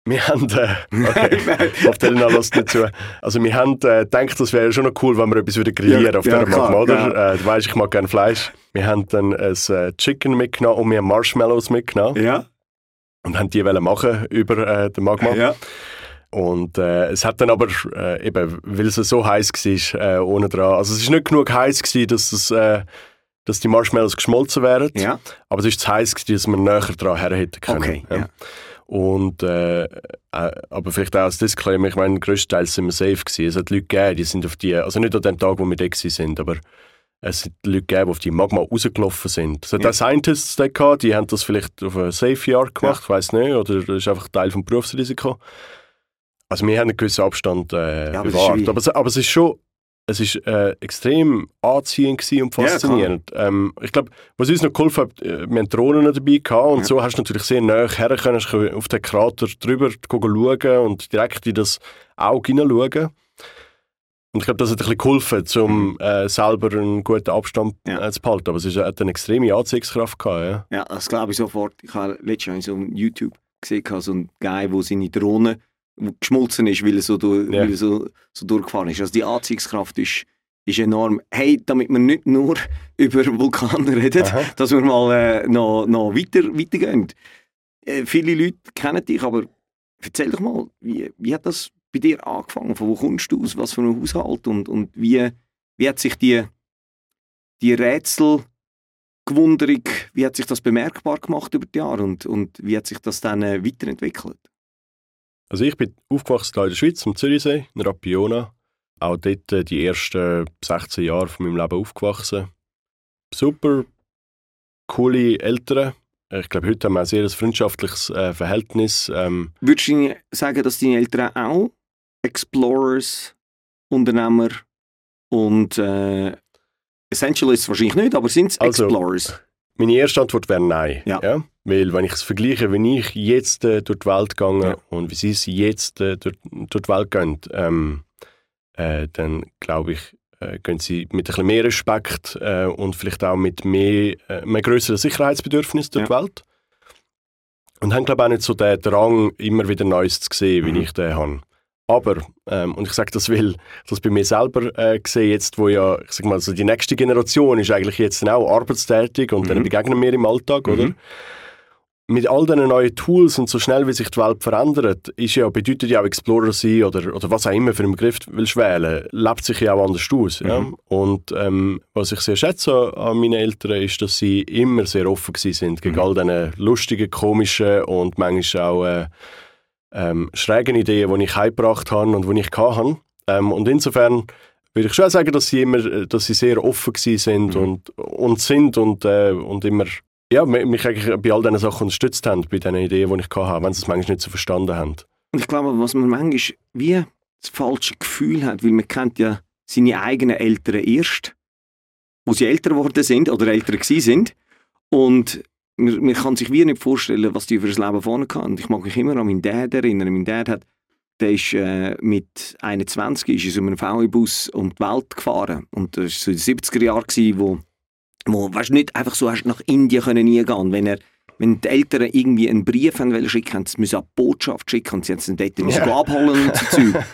Wir haben, äh, okay, hoffe, Elena lässt nicht zu. Also wir haben äh, gedacht, das wäre schon noch cool, wenn wir etwas wieder grillieren Ja, auf ja, dieser Magma, oder? ja. Äh, du weißt, ich mag gerne Fleisch. Wir haben dann ein äh, Chicken mitgenommen und wir haben Marshmallows mitgenommen Ja. und haben die wollen machen über äh, den Magma. Ja. Und äh, es hat dann aber, äh, eben, weil es so heiß war, äh, ohne dran, also es ist nicht genug heiß gewesen, dass es... Äh, dass die Marshmallows geschmolzen wären, Ja. aber es ist zu heiß, gewesen, dass wir näher dran her hätten können. Okay. Ja. Und, äh, äh, aber vielleicht auch als Disclaimer, ich meine, größtenteils sind wir safe gewesen. Es hat Leute gegeben, die sind auf die, also nicht an dem Tag, wo wir da sind, aber es sind Leute gegeben, die auf die Magma rausgelaufen sind. Es hat Ja. auch Scientists da gehabt, die haben das vielleicht auf eine Safe Yard gemacht, ich weiß nicht, oder das ist einfach Teil des Berufsrisiko. Also wir haben einen gewissen Abstand äh, Ja, aber bewahrt. aber, aber es ist schon, es ist äh, extrem anziehend und Ja, faszinierend. ähm, ich glaube, was uns noch geholfen hat, äh, wir haben Drohnen dabei gehabt und Ja. so hast du natürlich sehr nah her können, auf den Krater drüber schauen und direkt in das Auge hineinschauen. Und ich glaube, das hat ein bisschen geholfen, um äh, selber einen guten Abstand Mhm. Ja. äh, zu behalten. Aber es ist, hat eine extreme Anziehungskraft gehabt, ja. Ja, das glaube ich sofort. Ich habe letztes Jahr so ein YouTube gesehen, so einen Guy, der seine Drohne wo geschmolzen ist, weil er so, durch, Ja. weil er so, so durchgefahren ist. Also die Anziehungskraft ist, ist enorm. Hey, damit wir nicht nur über Vulkane reden, Aha. dass wir mal äh, noch, noch weiter, weitergehen. Äh, viele Leute kennen dich, aber erzähl doch mal, wie, wie hat das bei dir angefangen? Von wo kommst du aus? Was für ein Haushalt? Und, und wie, wie hat sich die, die Rätsel Gewunderung, wie hat sich das bemerkbar gemacht über die Jahre und, und wie hat sich das dann äh, weiterentwickelt? Also ich bin aufgewachsen in der Schweiz, am Zürichsee, in Rapiona. Auch dort äh, die ersten 16 Jahre von meinem Leben aufgewachsen. Super coole Eltern. ich glaube, heute haben wir ein sehr freundschaftliches äh, Verhältnis. Ähm, Würdest du sagen, dass deine Eltern auch Explorers, Unternehmer und äh, Essentialists wahrscheinlich nicht, aber sind es Also- Explorers? Meine erste Antwort wäre nein. Ja. Weil, wenn ich es vergleiche, wie ich jetzt äh, durch die Welt gehe Ja. und wie sie es jetzt äh, durch, durch die Welt gehen, ähm, äh, dann glaube ich, äh, gehen sie mit ein bisschen mehr Respekt äh, und vielleicht auch mit mehr, äh, einem größeren Sicherheitsbedürfnis durch die Welt. Und haben, glaube ich, auch nicht so den Drang, immer wieder Neues zu sehen, wie Mhm. ich den habe. Aber, ähm, und ich sage das, weil ich das bei mir selber äh, sehe, jetzt, wo ja, ich sag mal, so die nächste Generation ist eigentlich jetzt auch arbeitstätig und Mhm. dann begegnen wir im Alltag, oder? Mhm. Mit all diesen neuen Tools und so schnell, wie sich die Welt verändert, ist ja, bedeutet ja auch Explorer sein oder, oder was auch immer für einen Begriff du willst wählen, lebt sich ja auch anders aus. Ja? Mhm. Und ähm, was ich sehr schätze an meinen Eltern ist, dass sie immer sehr offen sind gegen Mhm. all diese lustigen, komischen und manchmal auch äh, ähm, schrägen Ideen, die ich heimgebracht habe und die ich hatte. Ähm, und insofern würde ich schon sagen, dass sie immer, äh, dass sie sehr offen sind Mhm. und, und sind und, äh, und immer ja, mi- mich eigentlich bei all diesen Sachen unterstützt haben, bei diesen Ideen, die ich hatte, wenn sie es manchmal nicht so verstanden haben. Und ich glaube, was man manchmal wie das falsche Gefühl hat, weil man kennt ja seine eigenen Eltern erst, wo sie älter geworden sind oder älter gewesen sind. Und man, man kann sich wie nicht vorstellen, was die für ein Leben vorne kann. Ich mag mich immer an meinen Dad erinnern. Mein Dad hat, der ist äh, mit 21 ist in einem VW-Bus um die Welt gefahren. Und das war so in den 70er Jahren, wo, wo weißt, nicht einfach so hast nach Indien können nie gehen wenn er wenn die Eltern irgendwie einen Brief haben wollen schicken, haben sie müssen die Botschaft schicken und sie haben es dann dort müssen Ja. abholen und so Zeug.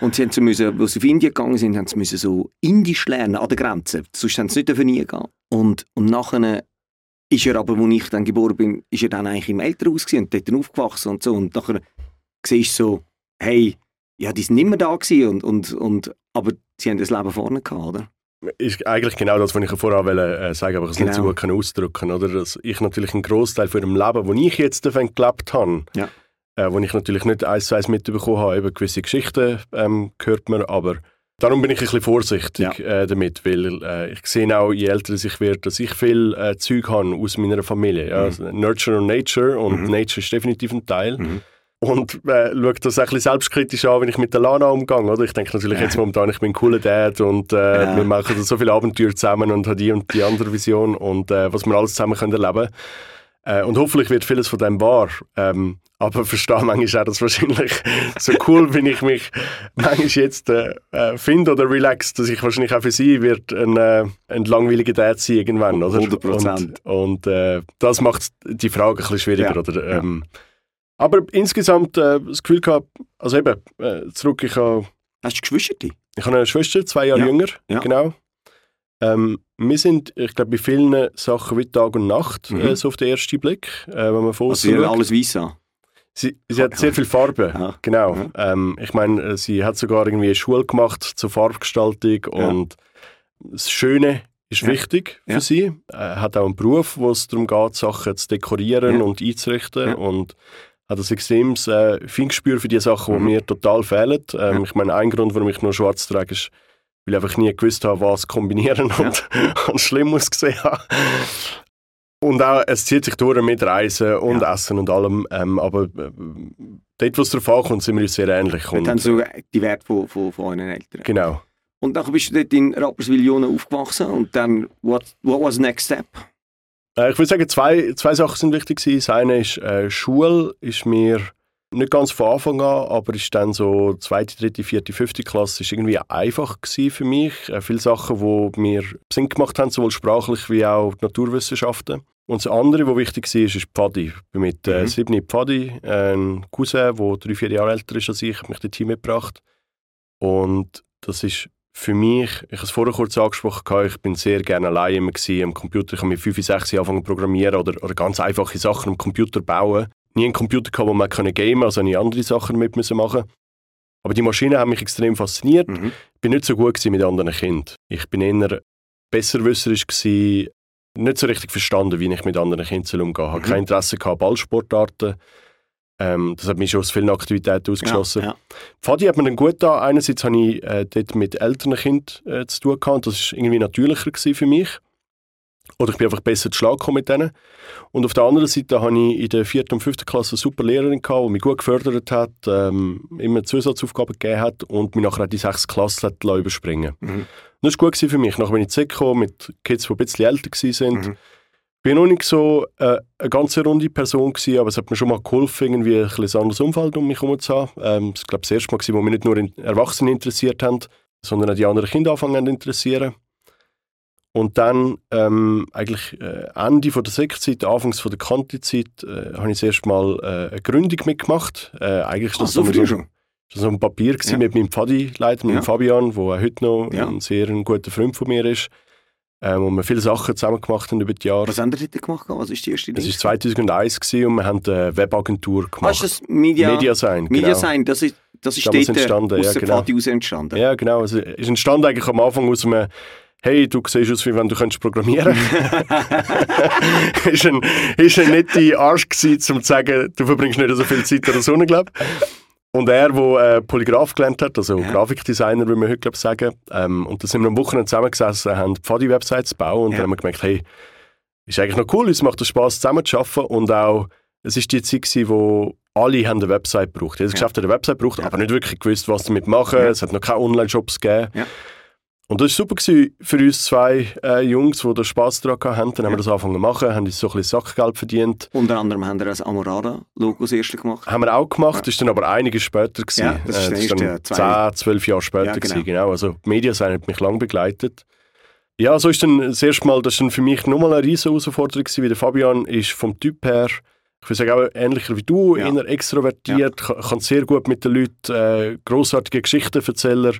Und sie haben müssen, als sie auf Indien gegangen sind, haben sie müssen so Indisch lernen an der Grenze. Sonst haben sie nicht dürfen nie gehen. Und, und nachher ist er aber, als ich dann geboren bin, ist er dann eigentlich im Elternhaus gewesen und dort dann aufgewachsen und so. Und nachher siehst du so, hey, ja, die sind nicht mehr da gewesen und, und, und, aber sie haben das Leben vorne gehabt, oder? Ist eigentlich genau das, was ich vorher wollte, äh, sagen aber ich es nicht so Genau. gut kann ausdrücken oder? Dass ich natürlich einen Großteil von dem Leben, das ich jetzt davon gelebt habe, Ja. äh, wo ich natürlich nicht eins zu eins mitbekommen habe, eben gewisse Geschichten ähm, hört man, aber darum bin ich ein bisschen vorsichtig äh, damit, weil äh, ich sehe auch, je älter ich werde, dass ich viel äh, Zeug habe aus meiner Familie. Ja? Mhm. Also Nurture und Nature und Mhm. Nature ist definitiv ein Teil. Mhm. Und äh, schaue das ein bisschen selbstkritisch an, wenn ich mit der Lana umgehe. Oder? Ich denke natürlich Ja. jetzt momentan, ich bin ein cooler Dad und äh, Ja. wir machen so viele Abenteuer zusammen und haben die und die andere Vision und äh, was wir alles zusammen können erleben äh, Und hoffentlich wird vieles von dem wahr. Ähm, aber verstehe manchmal auch, dass wahrscheinlich so cool, wie ich mich manchmal jetzt äh, äh, finde oder relax, dass ich wahrscheinlich auch für sie wird ein, äh, ein langweiliger Dad sein irgendwann. Oder? 100%. Und, und äh, das macht die Frage ein bisschen schwieriger. Ja. Oder, Ja. ähm, aber insgesamt äh, das Gefühl gehabt, also eben, äh, zurück, ich habe Hast du Geschwister? ich habe eine Schwester, zwei Jahre Ja. jünger, Ja. genau. Ähm, wir sind, ich glaube, bei vielen Sachen wie Tag und Nacht, Mhm. äh, so auf den ersten Blick, äh, wenn man von Also alles weiss an. Sie, sie hat sehr viel Farbe, Ja. genau. Ja. Ähm, ich meine, äh, sie hat sogar irgendwie eine Schule gemacht zur Farbgestaltung Ja. und das Schöne ist wichtig für sie. Äh, hat auch einen Beruf, wo es darum geht, Sachen zu dekorieren und einzurichten und hat ein extremes äh, Fingespür für die Sachen, die Mhm. mir total fehlen. Ähm. Ich meine, ein Grund, warum ich nur schwarz trage, ist, weil ich einfach nie gewusst habe, was kombinieren Ja. und, und schlimm ausgesehen habe. Und auch, es zieht sich durch mit Reisen und Ja. Essen und allem. Ähm, aber äh, dort, wo es darauf ankommt, sind wir uns sehr ähnlich. Dort Und, haben so die Werte von, von, von euren Eltern. genau. Und dann bist du dort in Rapperswil-Jona aufgewachsen und dann, what, what was the next step? Äh, ich würde sagen, zwei, zwei Sachen sind wichtig gewesen. Das eine ist, äh, Schule ist mir nicht ganz von Anfang an, aber ist dann so zweite, dritte, vierte, fünfte Klasse ist irgendwie einfach gewesen für mich. Äh, viele Sachen, die mir Sinn gemacht haben, sowohl sprachlich wie auch die Naturwissenschaften. Und das andere, was wichtig war, ist, ist Pfadi. Ich bin mit äh, Mhm. Pfadi, äh, ein Cousin, der drei, vier Jahre älter ist als ich, hat mich dorthin mitgebracht. Und das ist für mich, ich habe es vorher kurz angesprochen, ich bin sehr gerne allein immer gewesen, am Computer. Ich habe mit 5, 6 Jahren angefangen zu programmieren oder, oder ganz einfache Sachen am Computer bauen. Nie einen Computer gehabt, wo man gamen konnte, also nie andere Sachen damit müssen machen Aber die Maschinen haben mich extrem fasziniert. Mhm. Ich bin nicht so gut mit anderen Kindern. Ich bin eher besserwisserisch gewesen, nicht so richtig verstanden, wie ich mit anderen Kindern umgehe. Ich Mhm. hatte kein Interesse an Ballsportarten. Ähm, das hat mich schon aus vielen Aktivitäten ausgeschlossen. Ja, ja. Pfadi hat mir dann gut da. Einerseits hatte ich äh, dort mit älteren Kindern äh, zu tun gehabt. Das war irgendwie natürlicher für mich. Oder ich bin einfach besser zu Schlag gekommen mit denen. Und auf der anderen Seite hatte ich in der vierten und fünften Klasse eine super Lehrerin, gehabt, die mich gut gefördert hat, ähm, immer Zusatzaufgaben gegeben hat und mich nachher die sechs Klasse überspringen mhm. Das war gut für mich. Nachher bin ich zurückgekommen mit Kids, die ein bisschen älter waren. Mhm. Ich war noch nicht so äh, eine ganz runde Person, gewesen, aber es hat mir schon mal geholfen, irgendwie ein, ein anderes Umfeld um mich herum zu haben. Ähm, das war das erste Mal, wo mich nicht nur Erwachsene interessiert haben, sondern auch die anderen Kinder anfangen zu interessieren. Und dann ähm, eigentlich äh, Ende von der Sektzeit, Anfangs von der Kantizeit, äh, habe ich das erste Mal äh, eine Gründung mitgemacht. Äh, eigentlich ist das oh, so, so, schon. so ein Papier ja. mit meinem Pfadi-Leiter, mit ja. Fabian, der heute noch ja. ein sehr ein guter Freund von mir ist. Ähm, wo wir viele Sachen zusammen gemacht haben über die Jahre. Was haben ihr dort gemacht? Was ist die erste Idee? Das war 2001 und wir haben eine Webagentur gemacht. Ah, ist das Media? Mediasign, genau. Mediasign, das ist, das ist dort entstanden, aus ja, genau. Entstanden? Ja, genau. Es ist entstanden eigentlich am Anfang aus einem hey, du siehst aus, wie wenn du könntest programmieren könntest. ist ein, ist ein netter Arsch gewesen, um zu sagen, du verbringst nicht so viel Zeit an der Sonne, glaube Und er, der äh, Polygraph gelernt hat, also ja. Grafikdesigner, wie wir heute glaub, sagen, ähm, und da sind wir am Wochenende zusammengesessen, haben Pfadi-Websites gebaut und ja. dann haben wir gemerkt, hey, ist eigentlich noch cool, es macht Spaß zusammen zu arbeiten und auch, es ist die Zeit gewesen, wo alle haben eine Website gebraucht. Jedes ja. Geschäft hat eine Website gebraucht, ja. aber nicht wirklich gewusst, was damit machen. Ja. Es hat noch keine Online-Shops gegeben. Ja. Und das war super für uns zwei äh, Jungs, die da Spass daran hatten. Dann haben wir das angefangen zu machen, haben uns so ein bisschen Sackgeld verdient. Unter anderem haben wir das Amorada-Logo das erste gemacht. Haben wir auch gemacht, das ist dann aber einiges später. Gewesen. Ja, das ist, äh, das ist dann 10, 12 Jahre später. Ja, genau. Gewesen, genau. Also die Medien haben mich lange begleitet. Ja, so ist dann das erste Mal, das ist dann für mich nochmal eine riesige Herausforderung gewesen, weil der Fabian ist vom Typ her ich würde sagen, auch ähnlicher wie du, ja. eher extrovertiert, ja. kann sehr gut mit den Leuten äh, grossartige Geschichten erzählen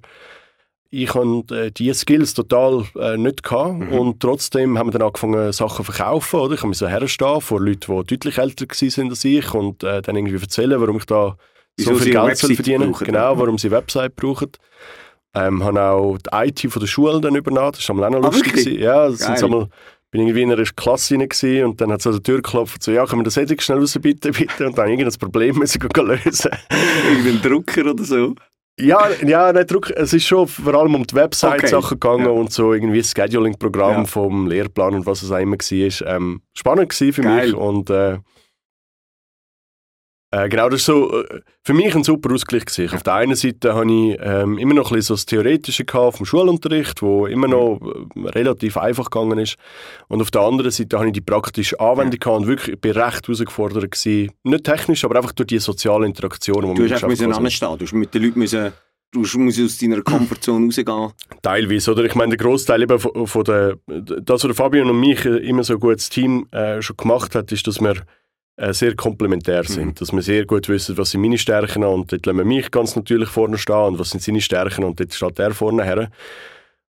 ich hatte äh, diese Skills total äh, nicht gehabt mhm. und trotzdem haben wir dann angefangen Sachen zu verkaufen, oder? Ich habe mich so herstehen vor Leuten, die deutlich älter waren als ich und äh, dann irgendwie erzählen, warum ich da so viel Geld verdienen soll. Genau, warum sie Website brauchen. Ähm, habe auch die IT von der Schule dann übernommen, das war auch noch lustig. Ah, ja, das sind einmal, bin irgendwie in einer Klasse rein und dann hat sie an der Tür geklopft so, ja, können wir das Edit schnell raus, bitte, bitte? Und dann irgendein Problem müssen lösen. Irgendein Drucker oder so? Ja, ja nicht Druck. Es ist schon vor allem um die Website-Sachen okay. gegangen ja. und so irgendwie das Scheduling-Programm ja. vom Lehrplan und was es auch immer war. Ähm, spannend für Geil. mich und äh, äh, genau, das war so, äh, für mich ein super Ausgleich. Gewesen. Auf der einen Seite hatte ich ähm, immer noch ein bisschen so das Theoretische vom Schulunterricht, wo immer noch äh, relativ einfach gegangen ist. Und auf der anderen Seite hatte ich die praktische Anwendung ja. und wirklich, ich bin recht herausgefordert gewesen. Nicht technisch, aber einfach durch die soziale Interaktion. Du hast einfach anstehen, du musst mit den Leuten müssen Du musst aus deiner Komfortzone rausgehen. Teilweise, oder? Ich meine, der Großteil eben von, von der, das, was Fabian und mich immer so ein gutes Team äh, schon gemacht hat, ist, dass wir äh, sehr komplementär sind. Mhm. Dass wir sehr gut wissen, was sind meine Stärken und dort lassen wir mich ganz natürlich vorne stehen und was sind seine Stärken und dort steht er vorne her.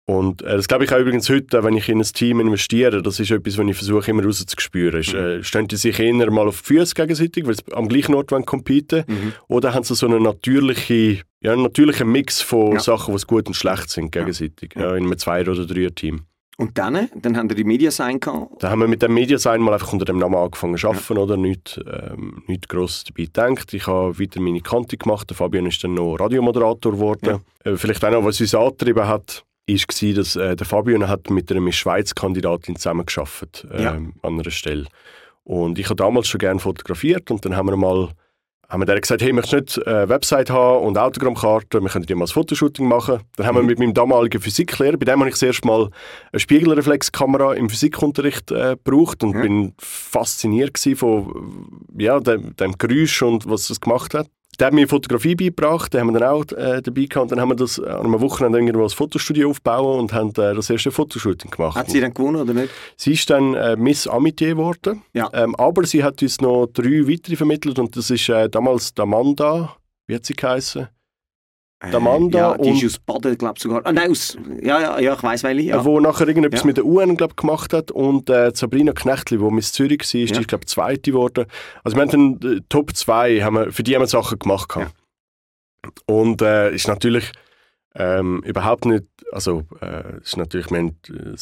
Und äh, das glaube ich auch übrigens heute, wenn ich in ein Team investiere, das ist etwas, was ich versuche immer rauszuspüren. Mhm. Äh, stehen die sich eher mal auf die Füße gegenseitig, weil sie am gleichen Ort competen mhm. oder haben sie so einen natürlichen, ja, einen natürlichen Mix von ja. Sachen, die gut und schlecht sind gegenseitig, ja. Ja, in einem Zwei- oder Dreier-Team. Und dann, dann haben wir die Mediasign gehabt? Dann haben wir mit dem Mediasign mal einfach unter dem Namen angefangen zu arbeiten, ja. oder? Nicht, ähm, nicht gross dabei gedacht. Ich habe weiter meine Kante gemacht. Der Fabian ist dann noch Radiomoderator geworden. Ja. Äh, vielleicht auch noch, was uns angetrieben hat, war, dass äh, der Fabian hat mit einer Schweiz-Kandidatin zusammengearbeitet äh, ja. an einer Stelle. Und ich habe damals schon gerne fotografiert und dann haben wir mal haben wir dann gesagt, hey, möchtest du nicht eine Website haben und Autogrammkarte, wir können dir mal ein Fotoshooting machen. Dann haben wir mhm. mit meinem damaligen Physiklehrer, bei dem habe ich das erste Mal eine Spiegelreflexkamera im Physikunterricht äh, gebraucht und ja. bin fasziniert von ja, dem, dem Geräusch und was es gemacht hat. Der hat mir Fotografie beigebracht, den haben wir dann auch äh, dabei gehabt. Und dann haben wir das an einem Wochenende irgendwo als Fotostudio aufgebaut und haben äh, das erste Fotoshooting gemacht. Hat sie dann gewonnen oder nicht? Sie ist dann äh, Miss Amitié geworden. Ja. Ähm, aber sie hat uns noch drei weitere vermittelt und das ist äh, damals Amanda, wie hat sie geheißen? Die Amanda ja, die ist aus Baden, glaube ich sogar. Ah, nein, aus, ja, ja, ja, ich weiß welche. Ja. Wo nachher irgendetwas ja. mit der UN glaub, gemacht hat. Und äh, Sabrina Knechtli, die Miss Zürich war, ist, ja. die, glaube Zweite geworden. Also wir haben dann äh, Top 2, haben wir, für die haben wir Sachen gemacht. Ja. Und äh, ist natürlich ähm, überhaupt nicht, also äh, ist natürlich, wir haben, äh,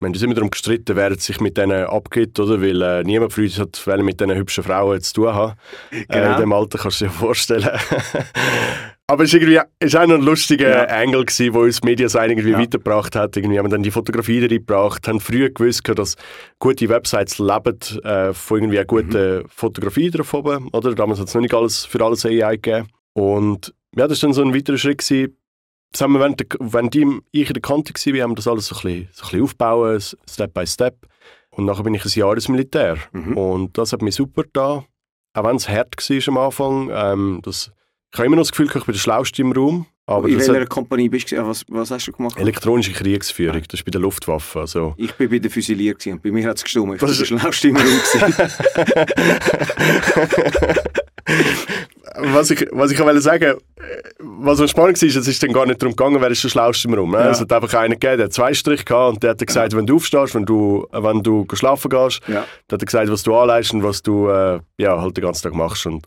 wir haben uns immer darum gestritten, wer sich mit denen abgibt, oder? Weil äh, niemand von uns hat mit diesen hübschen Frauen zu tun haben. Genau. Äh, in dem Alter kannst du dir vorstellen. Aber es war irgendwie, auch noch ein lustiger Ja. Angle, gewesen, wo uns Mediasign irgendwie Ja. weitergebracht hat. Irgendwie haben wir dann die Fotografie reingebracht, haben früh gewusst, dass gute Websites leben äh, von irgendwie einer guten Fotografie drauf oben. Oder? Damals hat es noch nicht alles für alles AI gegeben. Und ja, das war dann so ein weiterer Schritt. Gewesen. Das haben wir, während, der, während ich in der Kante war, wir haben das alles so ein bisschen, so ein bisschen aufbauen, Step by Step. Und nachher bin ich ein Jahr ins Militär. Mhm. Und das hat mich super da. Auch wenn es hart war am Anfang. Ähm, das, ich habe immer noch das Gefühl, ich bin der Schlauste im Raum. Aber in welcher hat Kompanie bist du? Was, was hast du gemacht? elektronische Kriegsführung, das ist bei der Luftwaffe. Also, Ich bin bei der gewesen und bei mir hat es gestummt. Ich war der schlauste im Raum. was ich, was ich auch wollte sagen, äh, was noch spannend war, es ist dann gar nicht darum gegangen, wer ist der Schlauste im Raum. Ne? Ja. Es hat einfach einen gegeben, der hat zwei Striche gehabt und der hat gesagt, wenn du aufstehst, wenn du, äh, wenn du schlafen gehst, ja. Der hat gesagt, was du anleist und was du äh, ja, halt den ganzen Tag machst. Und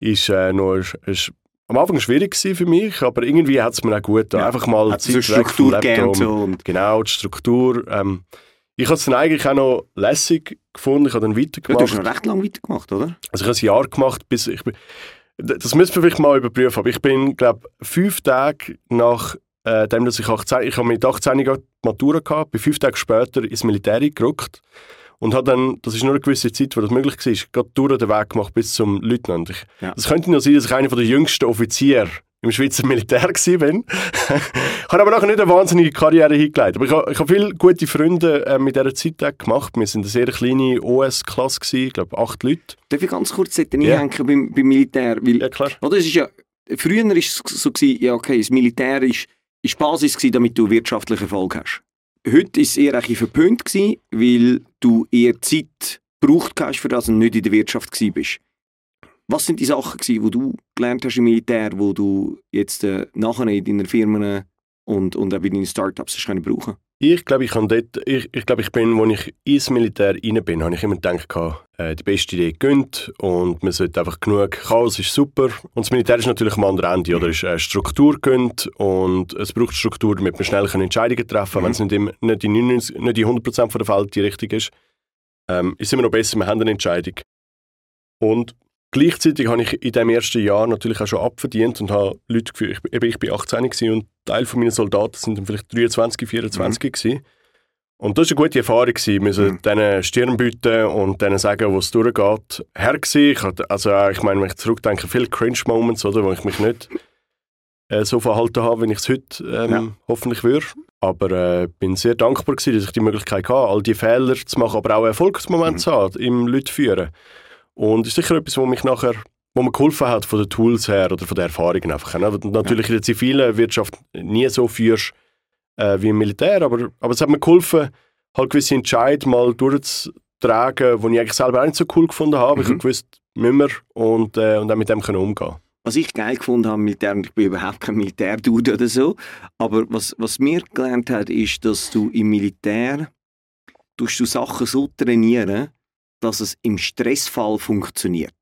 ist, äh, noch, ist, ist am Anfang schwierig für mich, aber irgendwie hat es mir auch gut. Ja. Einfach mal Hat so Zeit vom Struktur gegeben so. Genau, die Struktur. Ähm, ich habe es dann eigentlich auch noch lässig gefunden. Ich habe dann ja, du weitergemacht. hast noch recht lange weitergemacht, oder? Also ich habe ein Jahr gemacht, bis ich bin, das müssen wir vielleicht mal überprüfen, aber ich bin, glaube fünf Tage nach äh, dem, dass ich 18, ich habe mit 18 gerade die Matura gehabt, bin fünf Tage später ins Militär gerückt und habe dann, das ist nur eine gewisse Zeit, wo das möglich war, gerade durch den Weg gemacht bis zum Leutnant. Ich, Ja. Das könnte noch sein, dass ich einer der jüngsten Offiziere im Schweizer Militär war. bin. ich habe aber nachher nicht eine wahnsinnige Karriere hingelegt. Aber ich habe, ich habe viele gute Freunde äh, mit dieser Zeit gemacht. Wir sind eine sehr kleine OS-Klasse, ich glaube acht Leute. Darf ich ganz kurz dort Ja. einhängen beim, beim Militär? Weil, Ja, klar. oder, es ist ja, früher war es so, gewesen, ja, okay, das Militär ist, ist Basis, gewesen, damit du wirtschaftlichen Erfolg hast. Heute war eher ein verpönt, gewesen, weil du eher Zeit gebraucht hast, für das und nicht in der Wirtschaft bist. Was sind die Sachen, gewesen, die du gelernt hast im Militär, wo du jetzt äh, nachher in deinen Firmen und, und auch bei deinen Startups hast können brauchen Ich glaube, ich, dort, ich, ich, glaube, ich bin, als ich ins Militär rein bin, habe ich immer gedacht, äh, die beste Idee gönnt und man sollte einfach genug Chaos ist super. Und das Militär ist natürlich am anderen Ende, oder? Es ist äh, Struktur gönnt und es braucht Struktur, damit man schnell Entscheidungen treffen kann, Mhm. wenn es nicht, im, nicht, in 99, nicht in 100% der Fälle die richtig ist. Ähm, ist immer noch besser, wir haben eine Entscheidung. Und gleichzeitig habe ich in dem ersten Jahr natürlich auch schon abverdient und habe Leute geführt. Ich, ich bin 18 gewesen und Teil von meinen Soldaten sind dann vielleicht 23, 24 gewesen. Und das war eine gute Erfahrung. Gewesen. Wir müssen Mhm. denen Stirn bieten und denen sagen, wo es durchgeht. Her gewesen. ich hatte, also äh, ich meine, wenn ich zurückdenke, viele Cringe-Moments, oder, wo ich mich nicht äh, so verhalten habe, wie ich es heute ähm, Ja. hoffentlich würde. Aber äh, bin sehr dankbar gewesen, dass ich die Möglichkeit hatte, all die Fehler zu machen, aber auch Erfolgsmomente Mhm. zu haben, im Leute führen. Und ist sicher etwas, wo mich nachher wo mir geholfen hat von den Tools her oder von den Erfahrungen einfach. Ne? Natürlich in der zivilen Wirtschaft nie so führst äh, wie im Militär, aber, aber es hat mir geholfen, halt gewisse Entscheidungen mal durchzutragen, die ich eigentlich selber auch nicht so cool gefunden habe. Ich Mhm. habe gewusst, müssen wir und, äh, und auch mit dem können umgehen. Was ich geil gefunden habe im Militär, und ich bin überhaupt kein Militärdude oder so, aber was, was mir gelernt hat, ist, dass du im Militär tust du Sachen so trainieren, dass es im Stressfall funktioniert.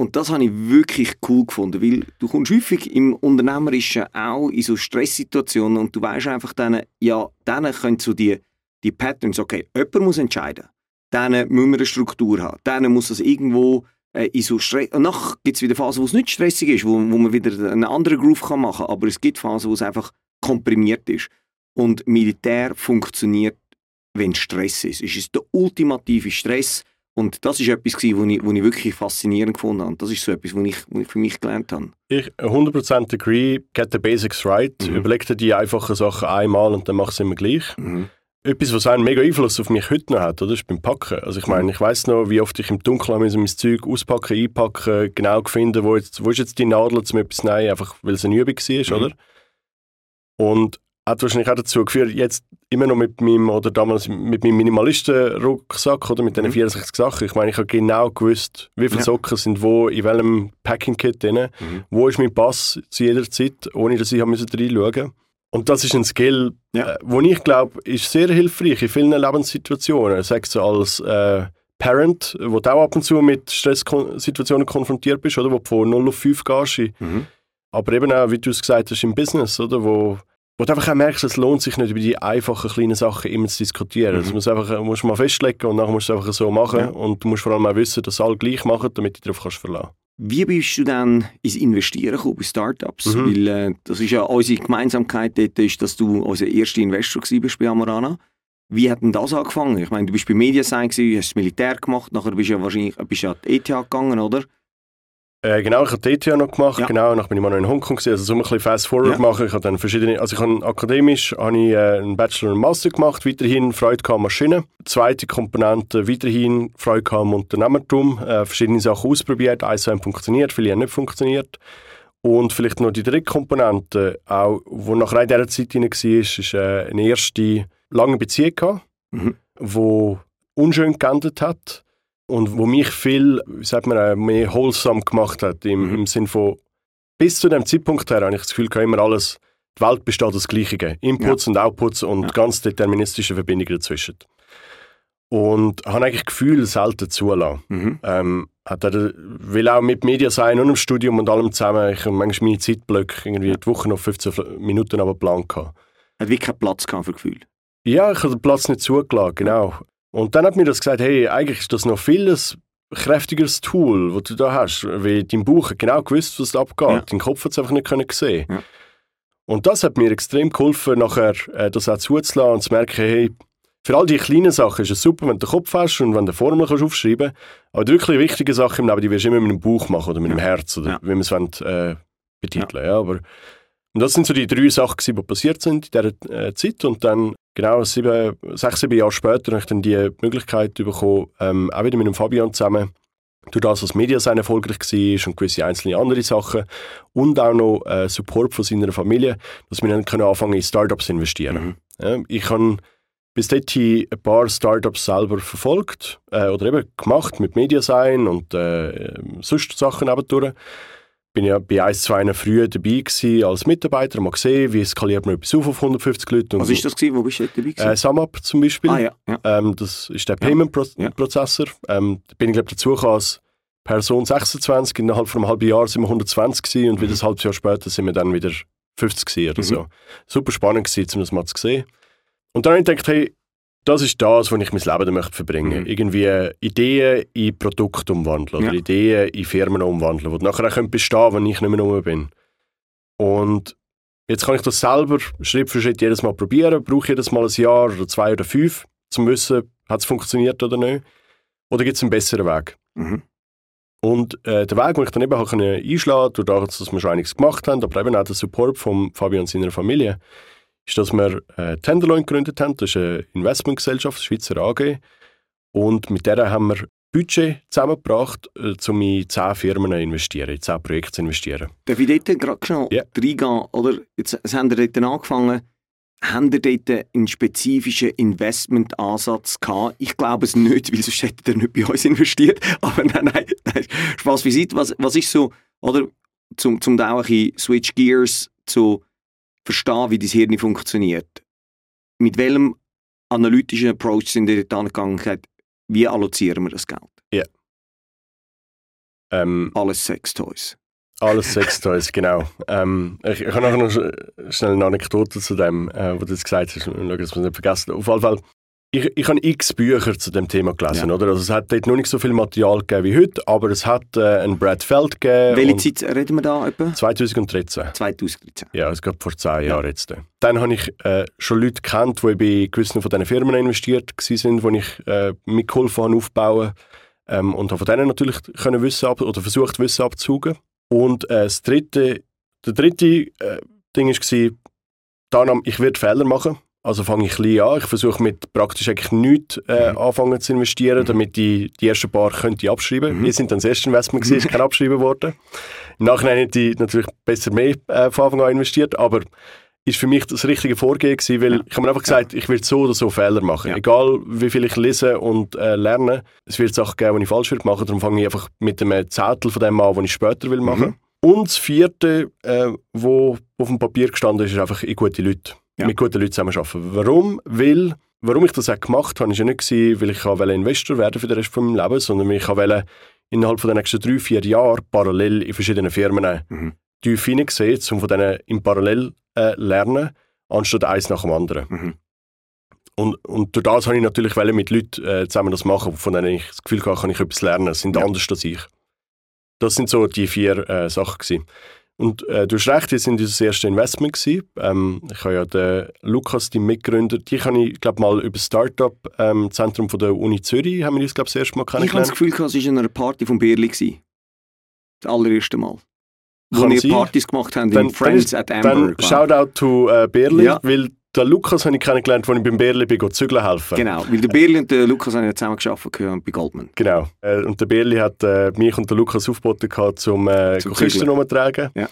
Und das habe ich wirklich cool gefunden, weil du kommst häufig im Unternehmerischen auch in so Stresssituationen und du weißt einfach dann, ja, dann können so die, die Patterns, okay, jemand muss entscheiden, dann müssen wir eine Struktur haben, dann muss es irgendwo äh, in so Stress. Und nachher gibt es wieder Phasen, wo es nicht stressig ist, wo, wo man wieder einen anderen Groove kann machen kann. Aber es gibt Phasen, wo es einfach komprimiert ist. Und Militär funktioniert, wenn Stress ist. Es ist der ultimative Stress. Und das ist etwas, was ich, wo ich, wirklich faszinierend gefunden habe. Das ist so etwas, was ich, was ich für mich gelernt habe. Ich 100% agree, get the basics right. Mhm. Überleg dir die einfachen Sachen einmal und dann machst du immer gleich. Etwas, was einen mega Einfluss auf mich heute noch hat, oder, ist beim Packen. Also ich Mhm. meine, ich weiß noch, wie oft ich im Dunkeln mein Zeug auspacken, einpacken, genau finden, wo, jetzt, wo ist jetzt die Nadel, um etwas zu nehmen, einfach weil es eine Übung war, Mhm. oder? Und hat wahrscheinlich auch dazu geführt, jetzt immer noch mit meinem, oder damals mit meinem Minimalisten-Rucksack, oder mit diesen Mhm. 64 Sachen. Ich meine, ich habe genau gewusst, wie viele Ja. Socken sind wo, in welchem Packing-Kit drin, Mhm. wo ist mein Pass zu jeder Zeit, ohne dass ich reinschauen musste. Und das ist ein Skill, Ja. äh, wo ich glaube, ist sehr hilfreich in vielen Lebenssituationen. Sagst du als äh, Parent, wo du auch ab und zu mit Stresssituationen konfrontiert bist, oder wo du von 0 auf 5 gehst. Mhm. Aber eben auch, wie du es gesagt hast, im Business, oder? Wo, wo du einfach auch merkst, es lohnt sich nicht, über die einfachen kleinen Sachen immer zu diskutieren. Mhm. Das musst du einfach, musst mal festlegen und dann musst du es einfach so machen. Ja. Und du musst vor allem auch wissen, dass alle gleich machen, damit du darauf kannst verlassen Wie bist du dann ins Investieren gekommen bei Startups? Mhm. Weil äh, das ist ja unsere Gemeinsamkeit dort, ist, dass du unser erster Investor bist bei Amorana. Wie hat denn das angefangen? Ich meine, du bist bei Mediasign gewesen, hast das Militär gemacht, nachher bist du ja wahrscheinlich bist du an die ETH gegangen, oder? Äh, genau, ich habe die ETH noch gemacht, Ja. genau, dann bin ich mal noch in Hongkong gewesen, also so ein bisschen fast forward Ja. machen. Ich habe dann verschiedene, also ich habe akademisch habe ich, äh, einen Bachelor und Master gemacht, weiterhin Freude an Maschinen. Zweite Komponente, weiterhin Freude am Unternehmertum, äh, verschiedene Sachen ausprobiert, eins haben funktioniert, viele haben nicht funktioniert. Und vielleicht noch die dritte Komponente, auch, wo nachher in dieser Zeit hinein war, ist äh, eine erste lange Beziehung gehabt, Mhm. wo unschön geendet hat und wo mich viel, wie sagt man, äh, mehr wholesome gemacht hat, im, Mhm. im Sinn von, bis zu dem Zeitpunkt her habe ich das Gefühl, gehabt, immer alles, die Welt besteht aus Gleichen. Inputs und Outputs und Ja. ganz deterministische Verbindungen dazwischen. Und habe eigentlich Gefühl selten zulassen. Mhm. Ähm, hat er, will auch mit Media sein und im Studium und allem zusammen. Ich habe manchmal meine Zeitblöcke irgendwie die Woche noch 15 Minuten aber Plan gehabt. Hat wirklich keinen Platz gehabt für Gefühl. Ja, ich habe den Platz nicht zugelassen, genau. Und dann hat mir das gesagt, hey, eigentlich ist das noch viel ein kräftigeres Tool, das du da hast. Weil dein Buch hat genau gewusst, was da abgeht. Ja. Dein Kopf hat es einfach nicht können sehen. Ja. Und das hat mir extrem geholfen, nachher äh, das auch zuzulassen und zu merken, hey, für all die kleinen Sachen ist es super, wenn du den Kopf hast und wenn du Formel kannst aufschreiben Aber die wirklich wichtigen Sachen im Leben, die wirst du immer mit dem Bauch machen oder mit dem Ja. Herz oder Ja. wie man es äh, betiteln ja. aber und das sind so die drei Sachen, die passiert sind in dieser äh, Zeit. Und dann, genau sieben, sechs, sieben Jahre später, habe ich dann die Möglichkeit bekommen, ähm, auch wieder mit dem Fabian zusammen, durch das, was Mediasign erfolgreich war und gewisse einzelne andere Sachen und auch noch äh, Support von seiner Familie, dass wir dann können anfangen in Startups zu investieren. Mhm. Ja, ich habe bis dahin ein paar Startups selber verfolgt äh, oder eben gemacht mit Mediasign und äh, sonst Sachen nebendurch. Bin ja bei eins, zwei früher dabei gewesen als Mitarbeiter, mal gesehen, wie skaliert man etwas auf auf 150 Leute. Was ist das gewesen? Wo bist du dabei gewesen? Äh, SumUp zum Beispiel. ah ja, ja. Ähm, das ist der Payment Pro Ja. Prozessor. Ähm, da bin ich glaube dazu gekommen als Person 26. Innerhalb von einem halben Jahr sind wir 120 gewesen, und wieder ein halbes Jahr später sind wir dann wieder 50 gewesen oder Mhm. so. Super spannend gewesen, um das mal zu sehen. Und dann habe ich gedacht, hey, das ist das, wo ich mein Leben möchte verbringen. Mhm. Irgendwie Ideen in Produkte umwandeln oder Ja. Ideen in Firmen umwandeln, die nachher auch bestehen wenn ich nicht mehr rum bin. Und jetzt kann ich das selber Schritt für Schritt jedes Mal probieren. Brauche jedes Mal ein Jahr oder zwei oder fünf, um zu wissen, hat es funktioniert oder nicht. Oder gibt es einen besseren Weg? Mhm. Und äh, der Weg, den ich dann eben auch können einschlagen konnte, dadurch, dass wir schon einiges gemacht haben, aber eben auch der Support von Fabian und seiner Familie, ist, dass wir äh, Tenderloin gegründet haben. Das ist eine Investmentgesellschaft, Schweizer AG. Und mit der haben wir Budget zusammengebracht, äh, um in zehn Firmen zu investieren, in zehn Projekte zu investieren. Darf ich dort gerade schnell Ja. reingehen? Oder jetzt, jetzt haben wir dort angefangen. Haben ihr dort einen spezifischen Investmentansatz gehabt? Ich glaube es nicht, weil sonst hättet ihr nicht bei uns investiert. Aber nein, nein, nein. Spaß beiseite. Was, was ist so, oder, zum, zum da auch ein bisschen Switch Gears zu verstehen, wie dein Hirn funktioniert. Mit welchem analytischen Approach sind ihr dort angegangen und gesagt, wie allozieren wir das Geld? Ähm, Alles Sextoys. alles Sextoys, genau. Ähm, ich, ich habe nachher noch sch- schnell eine Anekdote zu dem, äh, wo du jetzt gesagt hast. Schau, dass wir es nicht vergessen. Auf jeden Fall, ich, ich habe x Bücher zu dem Thema gelesen. Ja. Oder? Also es hat dort noch nicht so viel Material gegeben wie heute, aber es hat äh, einen Brad Feld gegeben. Welche Zeit reden wir da etwa? 2013. 2013. Ja, es gab vor zehn Jahren jetzt. Dann habe ich äh, schon Leute kennt, die bei gewissen von diesen Firmen investiert waren, wo ich äh, mitgeholfen habe aufbauen ähm, und habe von denen natürlich können Wissen ab oder versucht Wissen abzusaugen. Und äh, das dritte, der dritte äh, Ding war, ich werde Fehler machen. Also fange ich klein an. Ich versuche mit praktisch eigentlich nichts äh, Mhm. anfangen zu investieren, Mhm. damit die, die ersten paar könnte abschreiben. Mhm. Wir sind dann das erste Investment gewesen, ist kein abschreiben worden. Im Nachhinein hätte ich natürlich besser mehr äh, von Anfang an investiert, aber ist für mich das richtige Vorgehen gewesen, weil Ja. ich habe mir einfach gesagt, ich werde so oder so Fehler machen. Ja. Egal wie viel ich lese und äh, lerne, es wird Sachen geben, die ich falsch machen darum fange ich einfach mit einem Zettel von dem an, den ich später will machen. Mhm. Und das vierte, äh, wo auf dem Papier gestanden ist, ist einfach in gute Leute. Ja. Mit guten Leuten zusammenarbeiten. Warum? Weil, warum ich das auch gemacht habe, ist ja nicht gewesen, weil ich wollte Investor werden für den Rest von meinem Leben, sondern weil ich wollte innerhalb von den nächsten drei, vier Jahren parallel in verschiedenen Firmen Mhm. tief hineinsehen, um von denen im Parallel äh, lernen, anstatt eins nach dem anderen. Mhm. Und, und durch das habe ich natürlich mit Leuten äh, zusammen das machen, von denen ich das Gefühl habe, kann ich etwas lernen. Sind Ja. anders als ich. Das sind so die vier äh, Sachen gewesen. Und äh, du hast recht, die sind unser erstes Investment gewesen. Ähm, ich habe ja den Lukas, die Mitgründer, die habe ich, glaube mal über das Startup-Zentrum ähm, von der Uni Zürich, haben wir uns, glaube das erste Mal kennengelernt. Ich habe das Gefühl, es war in einer Party von. Gewesen. Das allererste Mal. Wo Kann wir sein. Partys gemacht haben Dann- in Friends at Amber. Dann Shoutout to äh, Berli, Ja. weil den Lukas habe ich kennengelernt, als ich beim Berli bin, zügeln helfen. Genau, weil der Berli und der Lukas haben ja zusammen gearbeitet bei Goldman. Genau. Äh, und der Berli hat äh, mich und den Lukas aufgeboten, gehabt, um äh, Zum Kisten Zügeln. rumzutragen. Ja.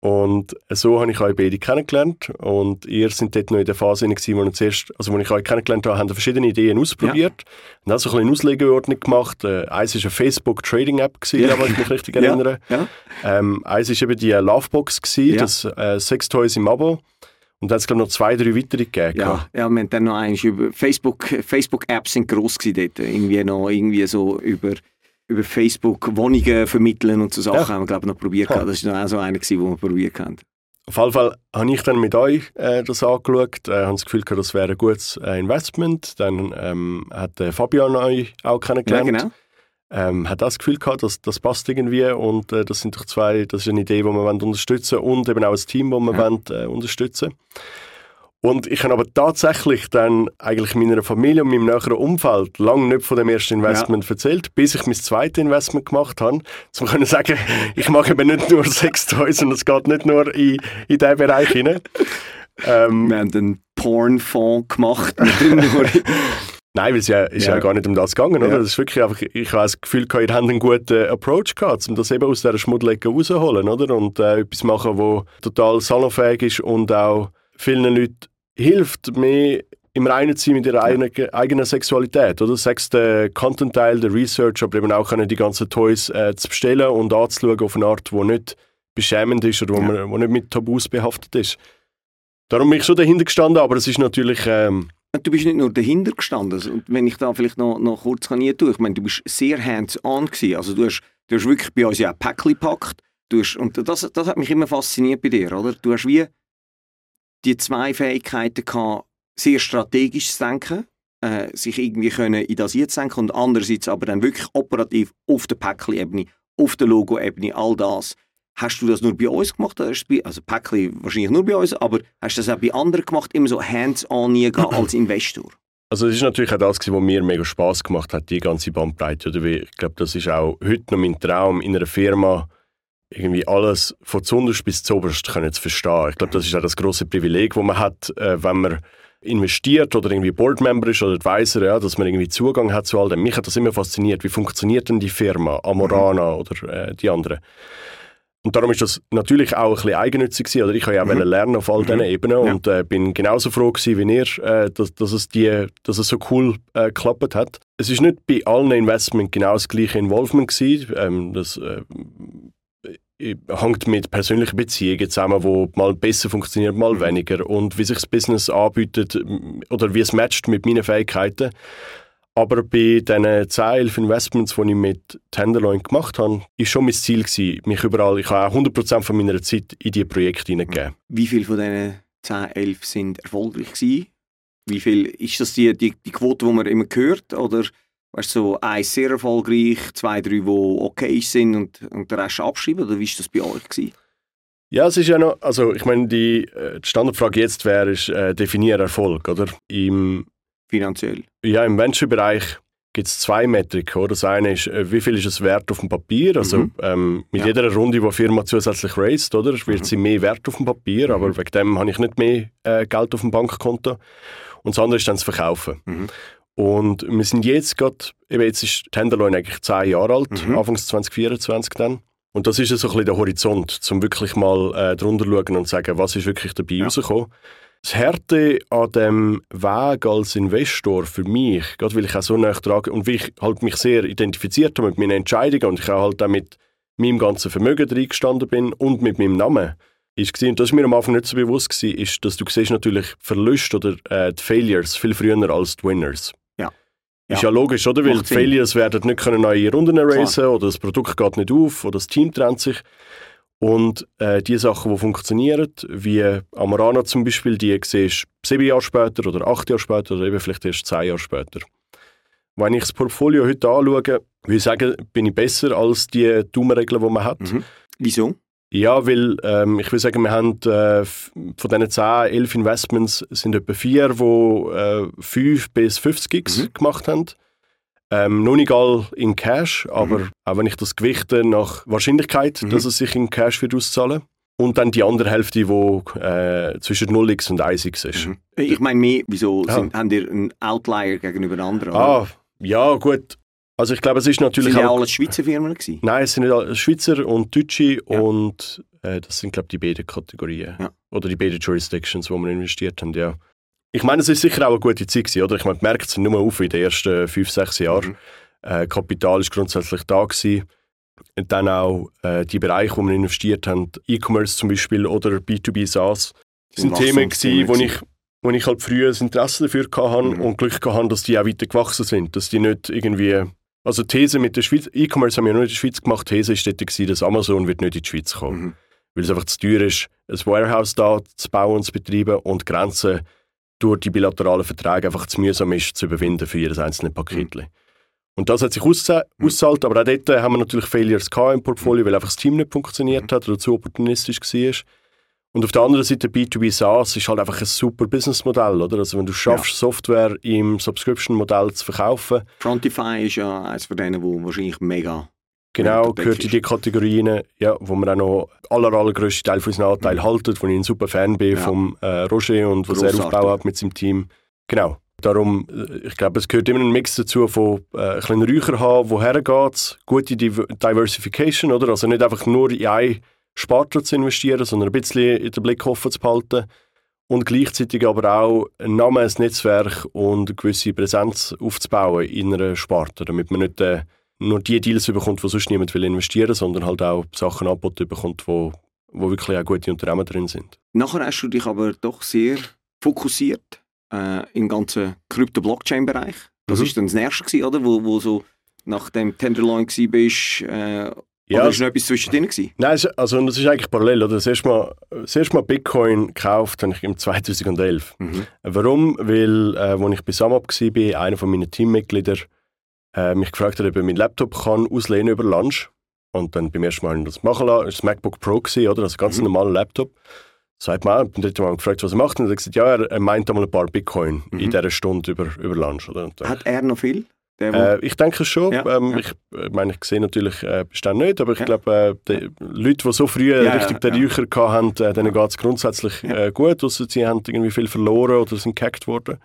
Und so habe ich euch beide kennengelernt. Und ihr seid dort noch in der Phase, in der wo, zuerst, also wo ich euch kennengelernt habe, haben verschiedene Ideen ausprobiert. Und dann so ein bisschen Auslegeordnung gemacht. Äh, eins war eine Facebook-Trading-App, Ja. ja. wenn ich mich richtig Ja. erinnere. Ja. Ähm, eins war eben die äh, Lovebox, gewesen, Ja. das äh, Sextoys im Abo. Und dann hat es, glaube ich, noch zwei, drei weitere gegeben. Ja, ja, wir haben dann noch eins über Facebook, Facebook-Apps sind gross gewesen dort. Irgendwie noch irgendwie so über, über Facebook Wohnungen vermitteln und so Sachen Ja. haben wir, glaube ich, noch probiert. Gehabt. Das war noch auch so einer, gewesen, den wir probiert haben. Auf jeden Fall habe ich dann mit euch äh, das angeschaut, äh, habe das Gefühl gehabt, das wäre ein gutes äh, Investment. Dann ähm, hat äh, Fabian euch auch Ja, kennengelernt. genau. Ähm, hat das Gefühl gehabt, dass das passt irgendwie und äh, das sind doch zwei, das ist eine Idee, die wir wollen unterstützen und eben auch ein Team, das wir Ja. wollen, äh, unterstützen. Und ich habe aber tatsächlich dann eigentlich meiner Familie und meinem näheren Umfeld lange nicht von dem ersten Investment erzählt, bis ich mein zweites Investment gemacht habe, um können sagen, ich mache eben nicht nur Sextoys und es geht nicht nur in, in diesen Bereich hinein. Ähm, Wir haben einen Porn-Fonds gemacht. Nein, weil es ja, ist ja. Ja. gar nicht um das gegangen. Oder? Ja. Das ist wirklich einfach, ich habe das Gefühl, gehabt, ihr habt einen guten Approach gehabt, um das eben aus dieser Schmuddelecke rauszuholen. Oder? Und äh, etwas machen, wo total salonfähig ist und auch vielen Leuten hilft, mehr im Reinen zu sein mit ihrer eigenen, eigenen Sexualität. Oder? Sei es der Content-Teil, der Research, aber eben auch können die ganzen Toys äh, zu bestellen und anzuschauen auf eine Art, die nicht beschämend ist oder wo, Ja. man, wo nicht mit Tabus behaftet ist. Darum bin ich schon dahinter gestanden, aber es ist natürlich... Ähm, Du bist nicht nur dahinter gestanden. Und wenn ich da vielleicht noch, noch kurz kann tue, ich meine, du bist sehr hands-on. Also du hast, du hast wirklich bei uns ja ein Päckchen gepackt. Du hast, und das, das hat mich immer fasziniert bei dir, oder? Du hast wie die zwei Fähigkeiten gehabt, sehr strategisch zu denken, äh, sich irgendwie können in das jetzt und andererseits aber dann wirklich operativ auf der Päckchen-Ebene, auf der Logo-Ebene, all das. Hast du das nur bei uns gemacht? Also Päckchen wahrscheinlich nur bei uns, aber hast du das auch bei anderen gemacht, immer so hands-on als Investor? Also es ist natürlich auch das, was mir mega Spaß gemacht hat, die ganze Bandbreite. Oder ich glaube, das ist auch heute noch mein Traum, in einer Firma irgendwie alles von zuunterst bis zuoberst können zu verstehen. Ich glaube, das ist auch das große Privileg, das man hat, äh, wenn man investiert oder irgendwie Boardmember ist oder Advisor, ja, dass man irgendwie Zugang hat zu all dem. Mich hat das immer fasziniert. Wie funktioniert denn die Firma, Amorana oder äh, die anderen? Und darum ist das natürlich auch ein bisschen eigennützig gewesen, oder ich habe ja auch Mhm. wollen lernen auf all diesen Ebenen Ja. und äh, bin genauso froh gewesen wie ihr, äh, dass, dass, es die, dass es so cool äh, geklappt hat. Es ist nicht bei allen Investments genau das gleiche Involvement gewesen. Ähm, das äh, hängt mit persönlichen Beziehungen zusammen, wo mal besser funktioniert, mal Mhm. weniger und wie sich das Business anbietet oder wie es matcht mit meinen Fähigkeiten. Aber bei diesen 10, 11 Investments, die ich mit Tenderloin gemacht habe, war schon mein Ziel, gewesen, mich überall, ich habe auch 100% von meiner Zeit in diese Projekte hineingegeben. Wie viele von diesen 10, 11 sind erfolgreich gewesen? Wie viel ist das die, die, die Quote, die man immer hört? Oder weißt du, so eins sehr erfolgreich, zwei, drei, die okay sind und, und der Rest abschreiben? Oder wie war das bei euch? Gewesen? Ja, es ist ja noch, also ich meine, die, äh, die Standardfrage jetzt wäre, ist, äh, definiere Erfolg, oder? Im, Finanziell. ja, im Venture-Bereich gibt es zwei Metriken, oder? Das eine ist, äh, wie viel ist es wert auf dem Papier? Also Mhm. ähm, mit Ja. jeder Runde, die eine Firma zusätzlich raised, oder? Wird Mhm. sie mehr wert auf dem Papier, aber Mhm. wegen dem habe ich nicht mehr äh, Geld auf dem Bankkonto. Und das andere ist dann das Verkaufen. Mhm. Und wir sind jetzt gerade, eben jetzt ist Tenderloin eigentlich zehn Jahre alt, Mhm. Anfangs 2024 dann. Und das ist so ein bisschen der Horizont, um wirklich mal äh, drunter zu schauen und zu sagen, was ist wirklich dabei Ja. rausgekommen. Das Härte an dem Weg als Investor für mich, gerade weil ich auch so nah trage und weil ich halt mich sehr identifiziert habe mit meinen Entscheidungen und ich auch halt auch mit meinem ganzen Vermögen reingestanden bin und mit meinem Namen, ist gewesen, und das ist mir am Anfang nicht so bewusst gewesen, ist, dass du siehst natürlich Verluste oder äh, die Failures viel früher als die Winners. Ja. Ist Ja. ja logisch, oder? Weil die. Failures werden nicht können neue Runden raisen oder das Produkt geht nicht auf oder das Team trennt sich. Und äh, die Sachen, die funktionieren, wie Amarana zum Beispiel, die siehst du sieben Jahre später oder acht Jahre später oder eben vielleicht erst zehn Jahre später. Wenn ich das Portfolio heute anschaue, würde ich sagen, bin ich besser als die Daumenregeln, die man hat. Mhm. Wieso? Ja, weil ähm, ich würde sagen, wir haben äh, von diesen 10, 11 Investments sind etwa vier, die äh, 5 bis 50 Gigs Mhm. gemacht haben. Ähm, noch nicht all in Cash, aber Mhm. auch wenn ich das gewichte nach Wahrscheinlichkeit, Mhm. dass es sich in Cash wird auszahlen. Und dann die andere Hälfte, die äh, zwischen 0x und 1x ist. Mhm. Ich meine mehr, wieso Ja. sind, haben ihr einen Outlier gegenüber anderen? oder? Ah, ja, gut. Also ich glaube, es ist natürlich sind ja auch... alles Schweizer Firmen gewesen? Nein, es sind nicht alle Schweizer und Deutsche Ja. und äh, das sind, glaube ich, die beiden Kategorien. Ja. Oder die beiden Jurisdictions, wo wir investiert haben, ja. Ich meine, es ist sicher auch eine gute Zeit gewesen, oder? Ich meine, gemerkt es nur auf in den ersten fünf, sechs Jahren. Mhm. Äh, Kapital ist grundsätzlich da gewesen. Und dann auch äh, die Bereiche, wo wir investiert haben, E-Commerce zum Beispiel oder B2B SaaS, das sind Themen gewesen, wo ich, wo ich halt früher das Interesse dafür hatte Mhm. und Glück hatte, dass die auch weiter gewachsen sind, dass die nicht irgendwie also die These mit der Schweiz, E-Commerce haben wir ja noch in der Schweiz gemacht, die These ist dort gewesen, dass Amazon wird nicht in die Schweiz kommen, Mhm. weil es einfach zu teuer ist, ein Warehouse da zu bauen und zu betreiben und die Grenzen durch die bilateralen Verträge einfach zu mühsam ist, zu überwinden für jedes einzelne Paket. Und das hat sich ausgezahlt, Mhm. ausgezahlt, aber auch dort haben wir natürlich Failures gehabt im Portfolio, weil einfach das Team nicht funktioniert hat oder zu opportunistisch war. Und auf der anderen Seite B2B SaaS ist halt einfach ein super Businessmodell, oder? Also wenn du schaffst, Software im Subscription-Modell zu verkaufen, Frontify ist ja eines von denen, wo wahrscheinlich mega... Genau, Ja, gehört in die Kategorie rein, ja, wo wir auch noch aller, allergrößten Teil von unseren Anteilen halten, wo ich ein super Fan bin Ja. vom äh, Roger und was er Grossartig. aufgebaut hat mit seinem Team. Genau. Darum, äh, ich glaube, es gehört immer ein Mix dazu von äh, ein bisschen Räucher haben, woher geht gute Div Diversification, oder? Also nicht einfach nur in eine Sparte zu investieren, sondern ein bisschen in den Blick offen zu behalten und gleichzeitig aber auch ein Name, ein Netzwerk und eine gewisse Präsenz aufzubauen in einer Sparte, damit man nicht äh, nur die Deals bekommt, wo sonst niemand will investieren, sondern halt auch Sachen angeboten bekommt, wo, wo wirklich auch gute Unternehmen drin sind. Nachher hast du dich aber doch sehr fokussiert äh, im ganzen Krypto-Blockchain-Bereich. Das Mhm. ist dann das nächste, gewesen, oder? Wo, wo so nach dem Tenderloin warst, äh, Ja. oder ist noch etwas zwischendrin gewesen? Nein, also das ist eigentlich parallel. Oder? Das, erste Mal, das erste Mal Bitcoin gekauft habe ich im 2011. Mhm. Warum? Weil, äh, als ich bei SumUp war, einer von meinen Teammitglieder äh, mich gefragt hat, ob er meinen Laptop kann auslehnen über Lunch. Und dann beim ersten Mal das machen lassen. Das das MacBook Pro, gewesen, oder? Also ein ganz Mhm. normaler Laptop. Sagt man, beim dritten Mal gefragt, was er macht. Und er hat gesagt, ja, er, er meint einmal ein paar Bitcoin Mhm. in dieser Stunde über, über Lunch. Oder? Und, Hat er noch viel? Der, Äh, ich denke schon. Ja, ähm, ja. Ich äh, meine, ich sehe natürlich äh, Bestand nicht, aber ich Ja. glaube, äh, die Leute, die so früh Ja, richtig ja, den ja. Räucher hatten, äh, denen geht es grundsätzlich Ja. äh, gut, außer sie haben irgendwie viel verloren oder sind gehackt worden.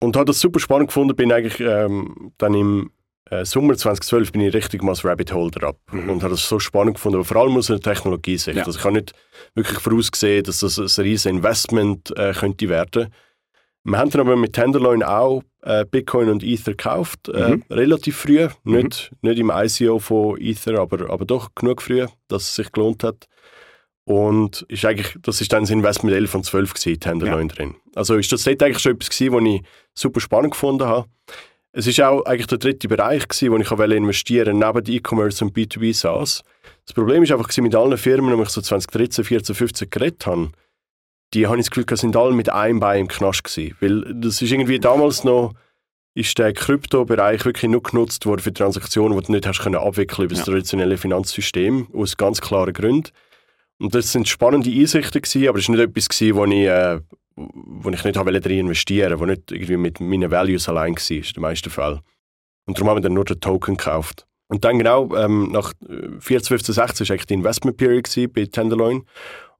Und habe das super spannend gefunden, bin eigentlich ähm, dann im äh, Sommer 2012 bin ich richtig mal das Rabbit Hole ab Mhm. und habe das so spannend gefunden, aber vor allem aus einer Technologiesicht. Ja. Also ich habe nicht wirklich vorausgesehen, dass das ein riesiges Investment äh, könnte werden. Wir haben dann aber mit Tenderloin auch äh, Bitcoin und Ether gekauft, äh, Mhm. relativ früh, nicht, nicht im ICO von Ether, aber, aber doch genug früh, dass es sich gelohnt hat. Und ist eigentlich, das ist dann das Investment 11 und 12 gewesen, Tenderloin drin. Also ist das dort eigentlich schon etwas gewesen, was ich super spannend gefunden habe. Es ist auch eigentlich der dritte Bereich gewesen, wo ich auch investieren wollte, neben E-Commerce und B2B SaaS. Das Problem ist einfach gewesen, mit allen Firmen, die ich so 2013, 14, 15 geredet habe, die habe ich das Gefühl, die sind alle mit einem Bein im Knast gewesen. Weil das ist irgendwie damals noch, ist der Kryptobereich wirklich nur genutzt worden für Transaktionen, die du nicht hast können abwickeln über das Ja. traditionelle Finanzsystem, aus ganz klaren Gründen. Und das sind spannende Einsichten gewesen, aber es war nicht etwas gewesen, wo ich, äh, wo ich nicht habe wollte drin investieren, wo nicht irgendwie mit meinen Values allein war, in den meisten Fällen. Und darum haben wir dann nur den Token gekauft. Und dann genau, ähm, nach äh, 14, 15, 16 war eigentlich die Investment Period bei Tenderloin.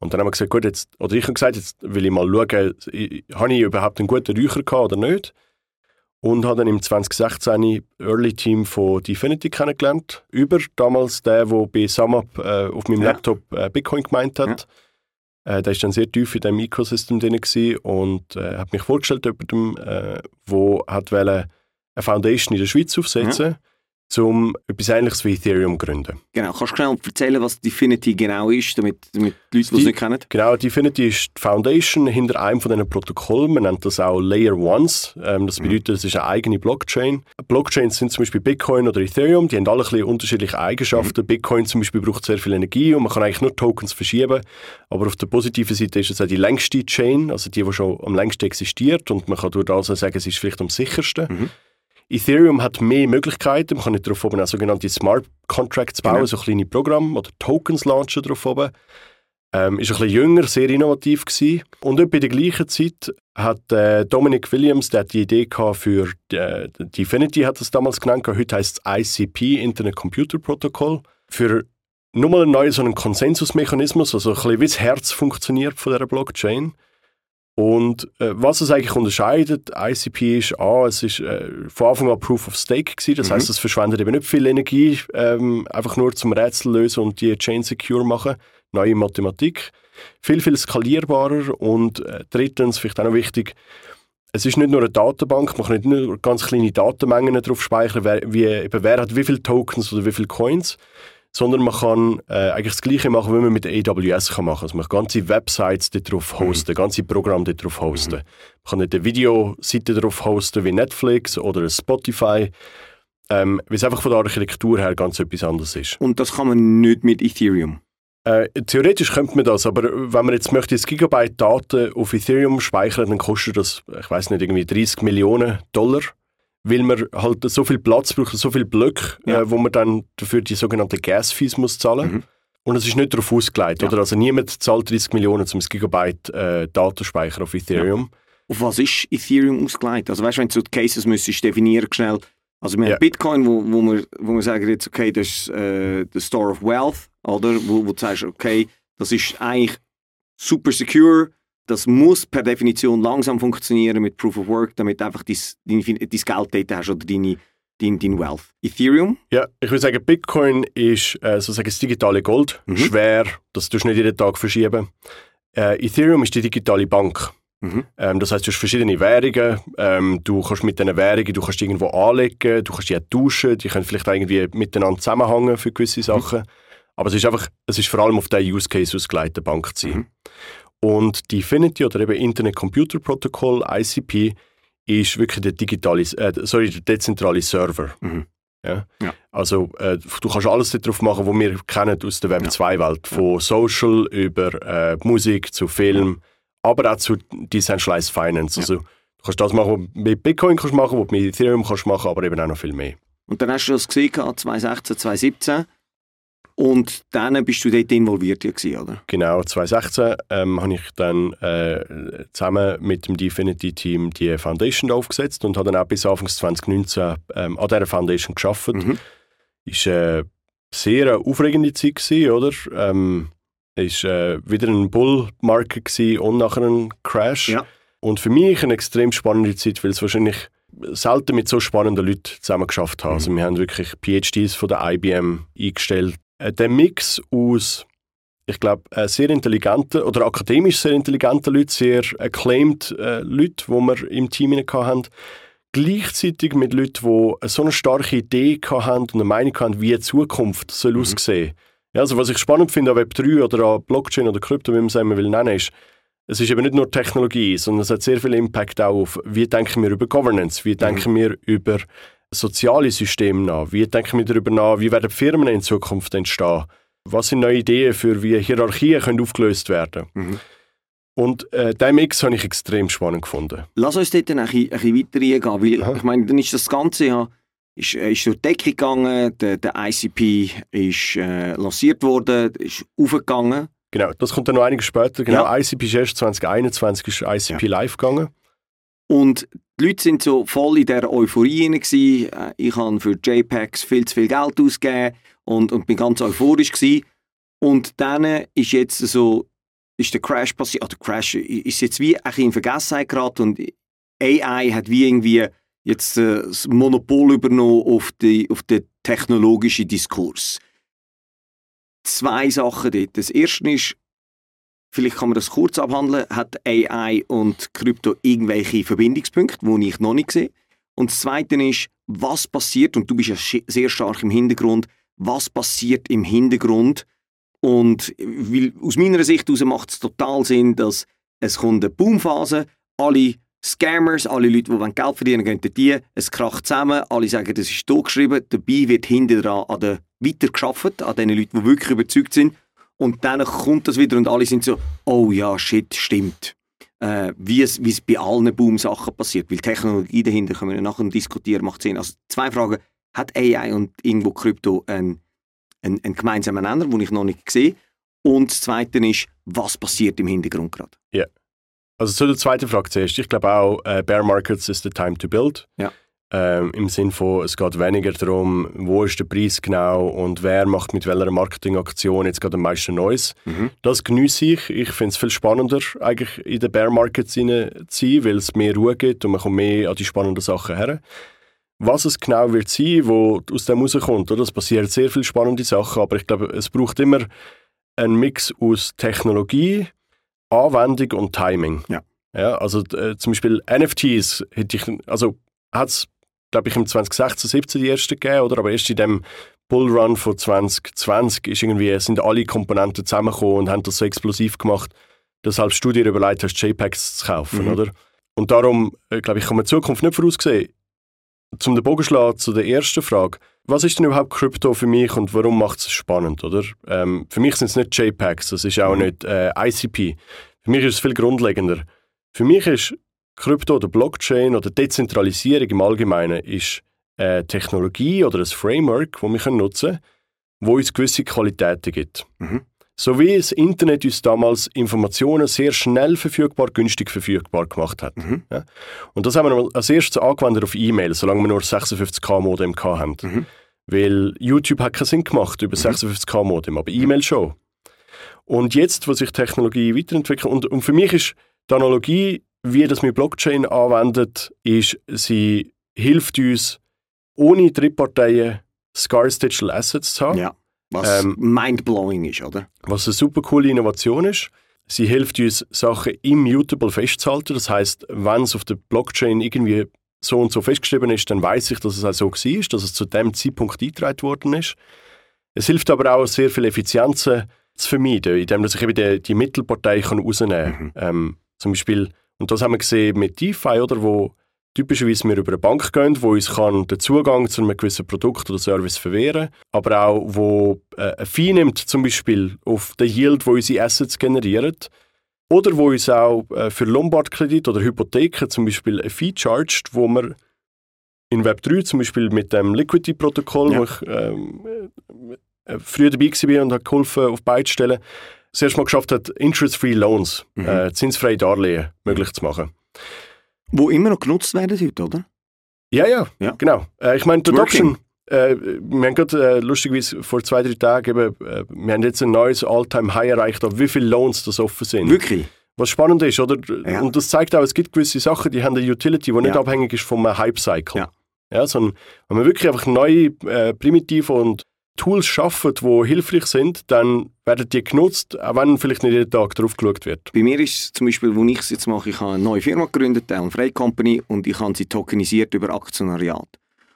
Und dann haben wir gesagt, gut, jetzt, oder ich habe gesagt, jetzt will ich mal schauen, habe ich überhaupt einen guten Räucher gehabt oder nicht? Und habe dann im 2016 Early Team von Definity kennengelernt. Über damals der, der bei SumUp äh, auf meinem Ja. Laptop äh, Bitcoin gemeint hat. Äh, der ist dann sehr tief in diesem Ecosystem drin und äh, hat mich vorgestellt jemandem, äh, wo hat wollte eine Foundation in der Schweiz aufsetzen, um etwas Ähnliches wie Ethereum zu gründen. Genau, kannst du schnell erzählen, was Definity genau ist, damit, damit die Leute, die es nicht kennen? Genau, Definity ist die Foundation hinter einem von diesen Protokollen. Man nennt das auch Layer Ones. Ähm, das bedeutet, es ist eine eigene Blockchain. Blockchains sind zum Beispiel Bitcoin oder Ethereum. Die haben alle ein bisschen unterschiedliche Eigenschaften. Bitcoin zum Beispiel braucht sehr viel Energie und man kann eigentlich nur Tokens verschieben. Aber auf der positiven Seite ist es auch die längste Chain, also die, die schon am längsten existiert. Und man kann durch das sagen, es ist vielleicht am sichersten. Mhm. Ethereum hat mehr Möglichkeiten. Man kann nicht darauf oben auch sogenannte Smart Contracts bauen, genau. so kleine Programme oder Tokens launchen darauf oben. Ähm, ist ein bisschen jünger, sehr innovativ gewesen. Und etwa in der gleichen Zeit hat äh, Dominic Williams der hat die Idee gehabt für äh, Divinity, hat es damals genannt, heute heißt es ICP, Internet Computer Protocol, für nochmal einen neuen so einen Konsensusmechanismus, also ein bisschen wie das Herz funktioniert von dieser Blockchain. Und äh, was es eigentlich unterscheidet, ICP ist, A, es ist äh, von Anfang an Proof of Stake gewesen, das mhm. heißt, es verschwendet eben nicht viel Energie, ähm, einfach nur zum Rätsel lösen und die Chain secure machen, neue Mathematik, viel, viel skalierbarer und äh, drittens, vielleicht auch noch wichtig, es ist nicht nur eine Datenbank, man kann nicht nur ganz kleine Datenmengen darauf speichern, wer, wie, eben, wer hat wie viele Tokens oder wie viele Coins, sondern man kann äh, eigentlich das Gleiche machen, wie man mit AWS kann machen. Also man kann ganze Websites darauf mhm. hosten, mhm. ganze Programme darauf hosten. Mhm. Man kann nicht eine Videoseite darauf hosten wie Netflix oder Spotify, ähm, weil es einfach von der Architektur her ganz etwas anderes ist. Und das kann man nicht mit Ethereum? Äh, theoretisch könnte man das, aber wenn man jetzt möchte, das Gigabyte Daten auf Ethereum speichern, dann kostet das, ich weiß nicht, irgendwie 30 Millionen Dollar weil man halt so viel Platz braucht, so viele Blöcke, ja. äh, wo man dann dafür die sogenannten Gas-Fees muss zahlen mhm. Und es ist nicht darauf ausgelegt, ja. oder? Also niemand zahlt 30 Millionen zum Gigabyte äh, Datenspeicher auf Ethereum. Ja. Auf was ist Ethereum ausgelegt? Also weißt du, wenn du so die Cases müsstest definieren schnell, also wir haben Bitcoin, wo, wo, wir, wo wir sagen jetzt, okay, das ist äh, der Store of Wealth, oder? Wo, wo du sagst, okay, das ist eigentlich super secure, das muss per Definition langsam funktionieren mit Proof of Work, damit einfach dein, dein, dein Geld dort hast oder deine, dein, dein Wealth. Ethereum? Ja, ich würde sagen, Bitcoin ist äh, sozusagen das digitale Gold. Mhm. Schwer, das tust du nicht jeden Tag verschieben. Äh, Ethereum ist die digitale Bank. Mhm. Ähm, das heißt, du hast verschiedene Währungen. Ähm, du kannst mit diesen Währungen, du kannst irgendwo anlegen, du kannst die auch tauschen, die können vielleicht irgendwie miteinander zusammenhängen für gewisse mhm. Sachen. Mhm. Aber es ist einfach, es ist vor allem auf den Use Case ausgelegt, eine Bank zu sein. Mhm. Und die Infinity oder eben Internet Computer Protocol, ICP, ist wirklich der digitale, äh, sorry, der dezentrale Server. Mhm. Ja? ja? Also äh, du kannst alles darauf machen, was wir kennen aus der Web 2-Welt. Von ja. Social über äh, Musik zu Film, aber auch zu Decentralized Finance. Also du kannst das machen, was du mit Bitcoin kannst machen, was du mit Ethereum kannst machen, aber eben auch noch viel mehr. Und dann hast du das gesehen, 2016, 2017 und dann bist du dort involviert, ja, oder? Genau, 2016 ähm, habe ich dann äh, zusammen mit dem Definity-Team die Foundation aufgesetzt und habe dann auch bis Anfang 2019 ähm, an dieser Foundation gearbeitet. Mhm. Ist äh, sehr eine aufregende Zeit gewesen, oder? Ähm, ist äh, wieder ein Bull-Market und nachher ein Crash. Ja. Und für mich eine extrem spannende Zeit, weil es wahrscheinlich selten mit so spannenden Leuten zusammen geschafft habe. Mhm. Also wir haben wirklich PhDs von der IBM eingestellt, der Mix aus, ich glaube, äh, sehr intelligenten oder akademisch sehr intelligenten Leuten, sehr acclaimed äh, Leuten, die wir im Team hatten, gleichzeitig mit Leuten, die so eine starke Idee hatten und eine Meinung hatten, wie die Zukunft soll mhm. aussehen ja, also Was ich spannend finde an Web3 oder an Blockchain oder Krypto, wie man es immer will nennen, ist, es ist eben nicht nur Technologie, sondern es hat sehr viel Impact auch auf, wie denken wir über Governance, wie mhm. denken wir über soziale Systeme nach? Wie denken wir darüber nach, wie werden Firmen in Zukunft entstehen? Was sind neue Ideen für wie Hierarchien können aufgelöst werden mhm. Und äh, diesen Mix habe ich extrem spannend gefunden. Lass uns dort ein bisschen, ein bisschen weiter reingehen, weil Aha. ich meine, dann ist das Ganze ja ist, äh, ist durch die Decke gegangen, der, der ICP ist äh, lanciert worden, ist aufgegangen. Genau, das kommt dann noch einiges später. Genau, ja. ICP ist erst 2021 ist ICP ja. live gegangen. Und die Leute sind so voll in dieser Euphorie gewesen. Äh, ich habe für JPEGs viel zu viel Geld ausgegeben und, und bin ganz euphorisch gewesen. Und dann ist jetzt so, ist der Crash passiert, ah, der Crash ist jetzt wie ein in Vergessenheit geraten und AI hat wie irgendwie jetzt äh, das Monopol übernommen auf, die, auf den technologischen Diskurs. Zwei Sachen dort. Das erste ist, vielleicht kann man das kurz abhandeln, hat AI und Krypto irgendwelche Verbindungspunkte, die ich noch nicht sehe. Und das Zweite ist, was passiert, und du bist ja sehr stark im Hintergrund, was passiert im Hintergrund? Und weil, aus meiner Sicht macht es total Sinn, dass es kommt eine Boomphase, alle Scammers, alle Leute, die Geld verdienen wollen, gehen die, es kracht zusammen, alle sagen, das ist geschrieben, dabei wird hinter dran an der weitergearbeitet, an den Leuten, die wirklich überzeugt sind und dann kommt das wieder und alle sind so, oh ja, shit, stimmt. äh, wie, es, wie es bei allen Boom-Sachen passiert. Weil Technologie dahinter können wir nachher diskutieren, macht Sinn. Also zwei Fragen. Hat AI und irgendwo Krypto einen, einen, einen gemeinsamen Nenner, den ich noch nicht sehe? Und das Zweite ist, was passiert im Hintergrund gerade? Ja. Also zu der zweiten Frage zuerst. Ich glaube auch, äh, Bear Markets is the time to build. Ja. Ähm, Im Sinne von, es geht weniger darum, wo ist der Preis genau und wer macht mit welcher Marketingaktion jetzt gerade am meisten Neues. Mhm. Das genieße ich. Ich finde es viel spannender, eigentlich in den Bear Markets zu sein, weil es mehr Ruhe gibt und man kommt mehr an die spannenden Sachen her. Was es genau wird sein, wo aus dem rauskommt, oder? es passieren sehr viele spannende Sachen, aber ich glaube, es braucht immer einen Mix aus Technologie, Anwendung und Timing. Ja. Ja, also äh, zum Beispiel NFTs hätte ich, also hat es, glaube ich, im 2016, 17 die erste gegeben, oder? Aber erst in dem Bullrun von 2020 ist irgendwie, sind alle Komponenten zusammengekommen und haben das so explosiv gemacht, dass halt du dir überlegt hast, JPEGs zu kaufen, Mhm. oder? Und darum, äh, glaube ich, kann man die Zukunft nicht voraussehen. Zum den Bogen schlagen zu der ersten Frage. Was ist denn überhaupt Krypto für mich und warum macht es spannend, oder? Ähm, für mich sind es nicht JPEGs, das ist auch Mhm. nicht äh, ICP. Für mich ist es viel grundlegender. Für mich ist Krypto oder Blockchain oder Dezentralisierung im Allgemeinen ist eine Technologie oder ein Framework, das wir nutzen können, wo uns gewisse Qualitäten gibt. Mhm. So wie das Internet uns damals Informationen sehr schnell verfügbar, günstig verfügbar gemacht hat. Mhm. Ja? Und das haben wir als erstes angewendet auf E-Mail, solange wir nur 56k Modem hatten. Mhm. Weil YouTube hat keinen Sinn gemacht über 56k Modem, aber E-Mail schon. Und jetzt, wo sich Technologie weiterentwickelt, und, und für mich ist die Analogie, wie das mit Blockchain anwendet, ist, sie hilft uns, ohne Drittparteien Scarce Digital Assets zu haben Ja. Was Ähm, mindblowing ist, oder? was eine super coole Innovation ist. Sie hilft uns, Sachen immutable festzuhalten. Das heißt, wenn es auf der Blockchain irgendwie so und so festgeschrieben ist, dann weiß ich, dass es auch so war, dass es zu dem Zeitpunkt eingetragen worden ist. Es hilft aber auch, sehr viel Effizienzen zu vermeiden, indem dass ich eben die, die Mittelpartei kann rausnehmen kann. Mhm. Ähm, zum Beispiel, und das haben wir gesehen mit DeFi, oder, wo typischerweise wir über eine Bank gehen, wo uns kann den Zugang zu einem gewissen Produkt oder Service verwehren aber auch wo äh, ein Fee nimmt, zum Beispiel auf den Yield, wo unsere Assets generieren, oder wo uns auch äh, für Lombardkredit oder Hypotheken zum Beispiel ein Fee chargt, wo man in Web3 zum Beispiel mit dem Liquidity-Protokoll, Ja. wo ich ähm, äh, früher dabei war und hat geholfen, auf beide Stellen, das erste Mal geschafft hat, Interest-Free Loans, Mhm. äh, zinsfreie Darlehen möglich zu machen. Wo immer noch genutzt werden heute, oder? Ja, ja, Ja. genau. Äh, ich meine, die. Adoption, äh, wir haben gerade äh, lustigerweise vor zwei, drei Tagen eben, äh, wir haben jetzt ein neues All-Time-High erreicht, auf wie viele Loans das offen sind. Wirklich? Was spannend ist, oder? Ja. Und das zeigt auch, es gibt gewisse Sachen, die haben eine Utility, die nicht Ja. abhängig ist vom Hype-Cycle. Ja. Ja, sondern wenn man wirklich einfach neue äh, Primitive und Tools schaffen, die hilfreich sind, dann werden die genutzt, auch wenn vielleicht nicht jeden Tag drauf geschaut wird. Bei mir ist es zum Beispiel, wo ich es jetzt mache, ich habe eine neue Firma gegründet, eine Frey Company, und ich habe sie tokenisiert über Aktionariat.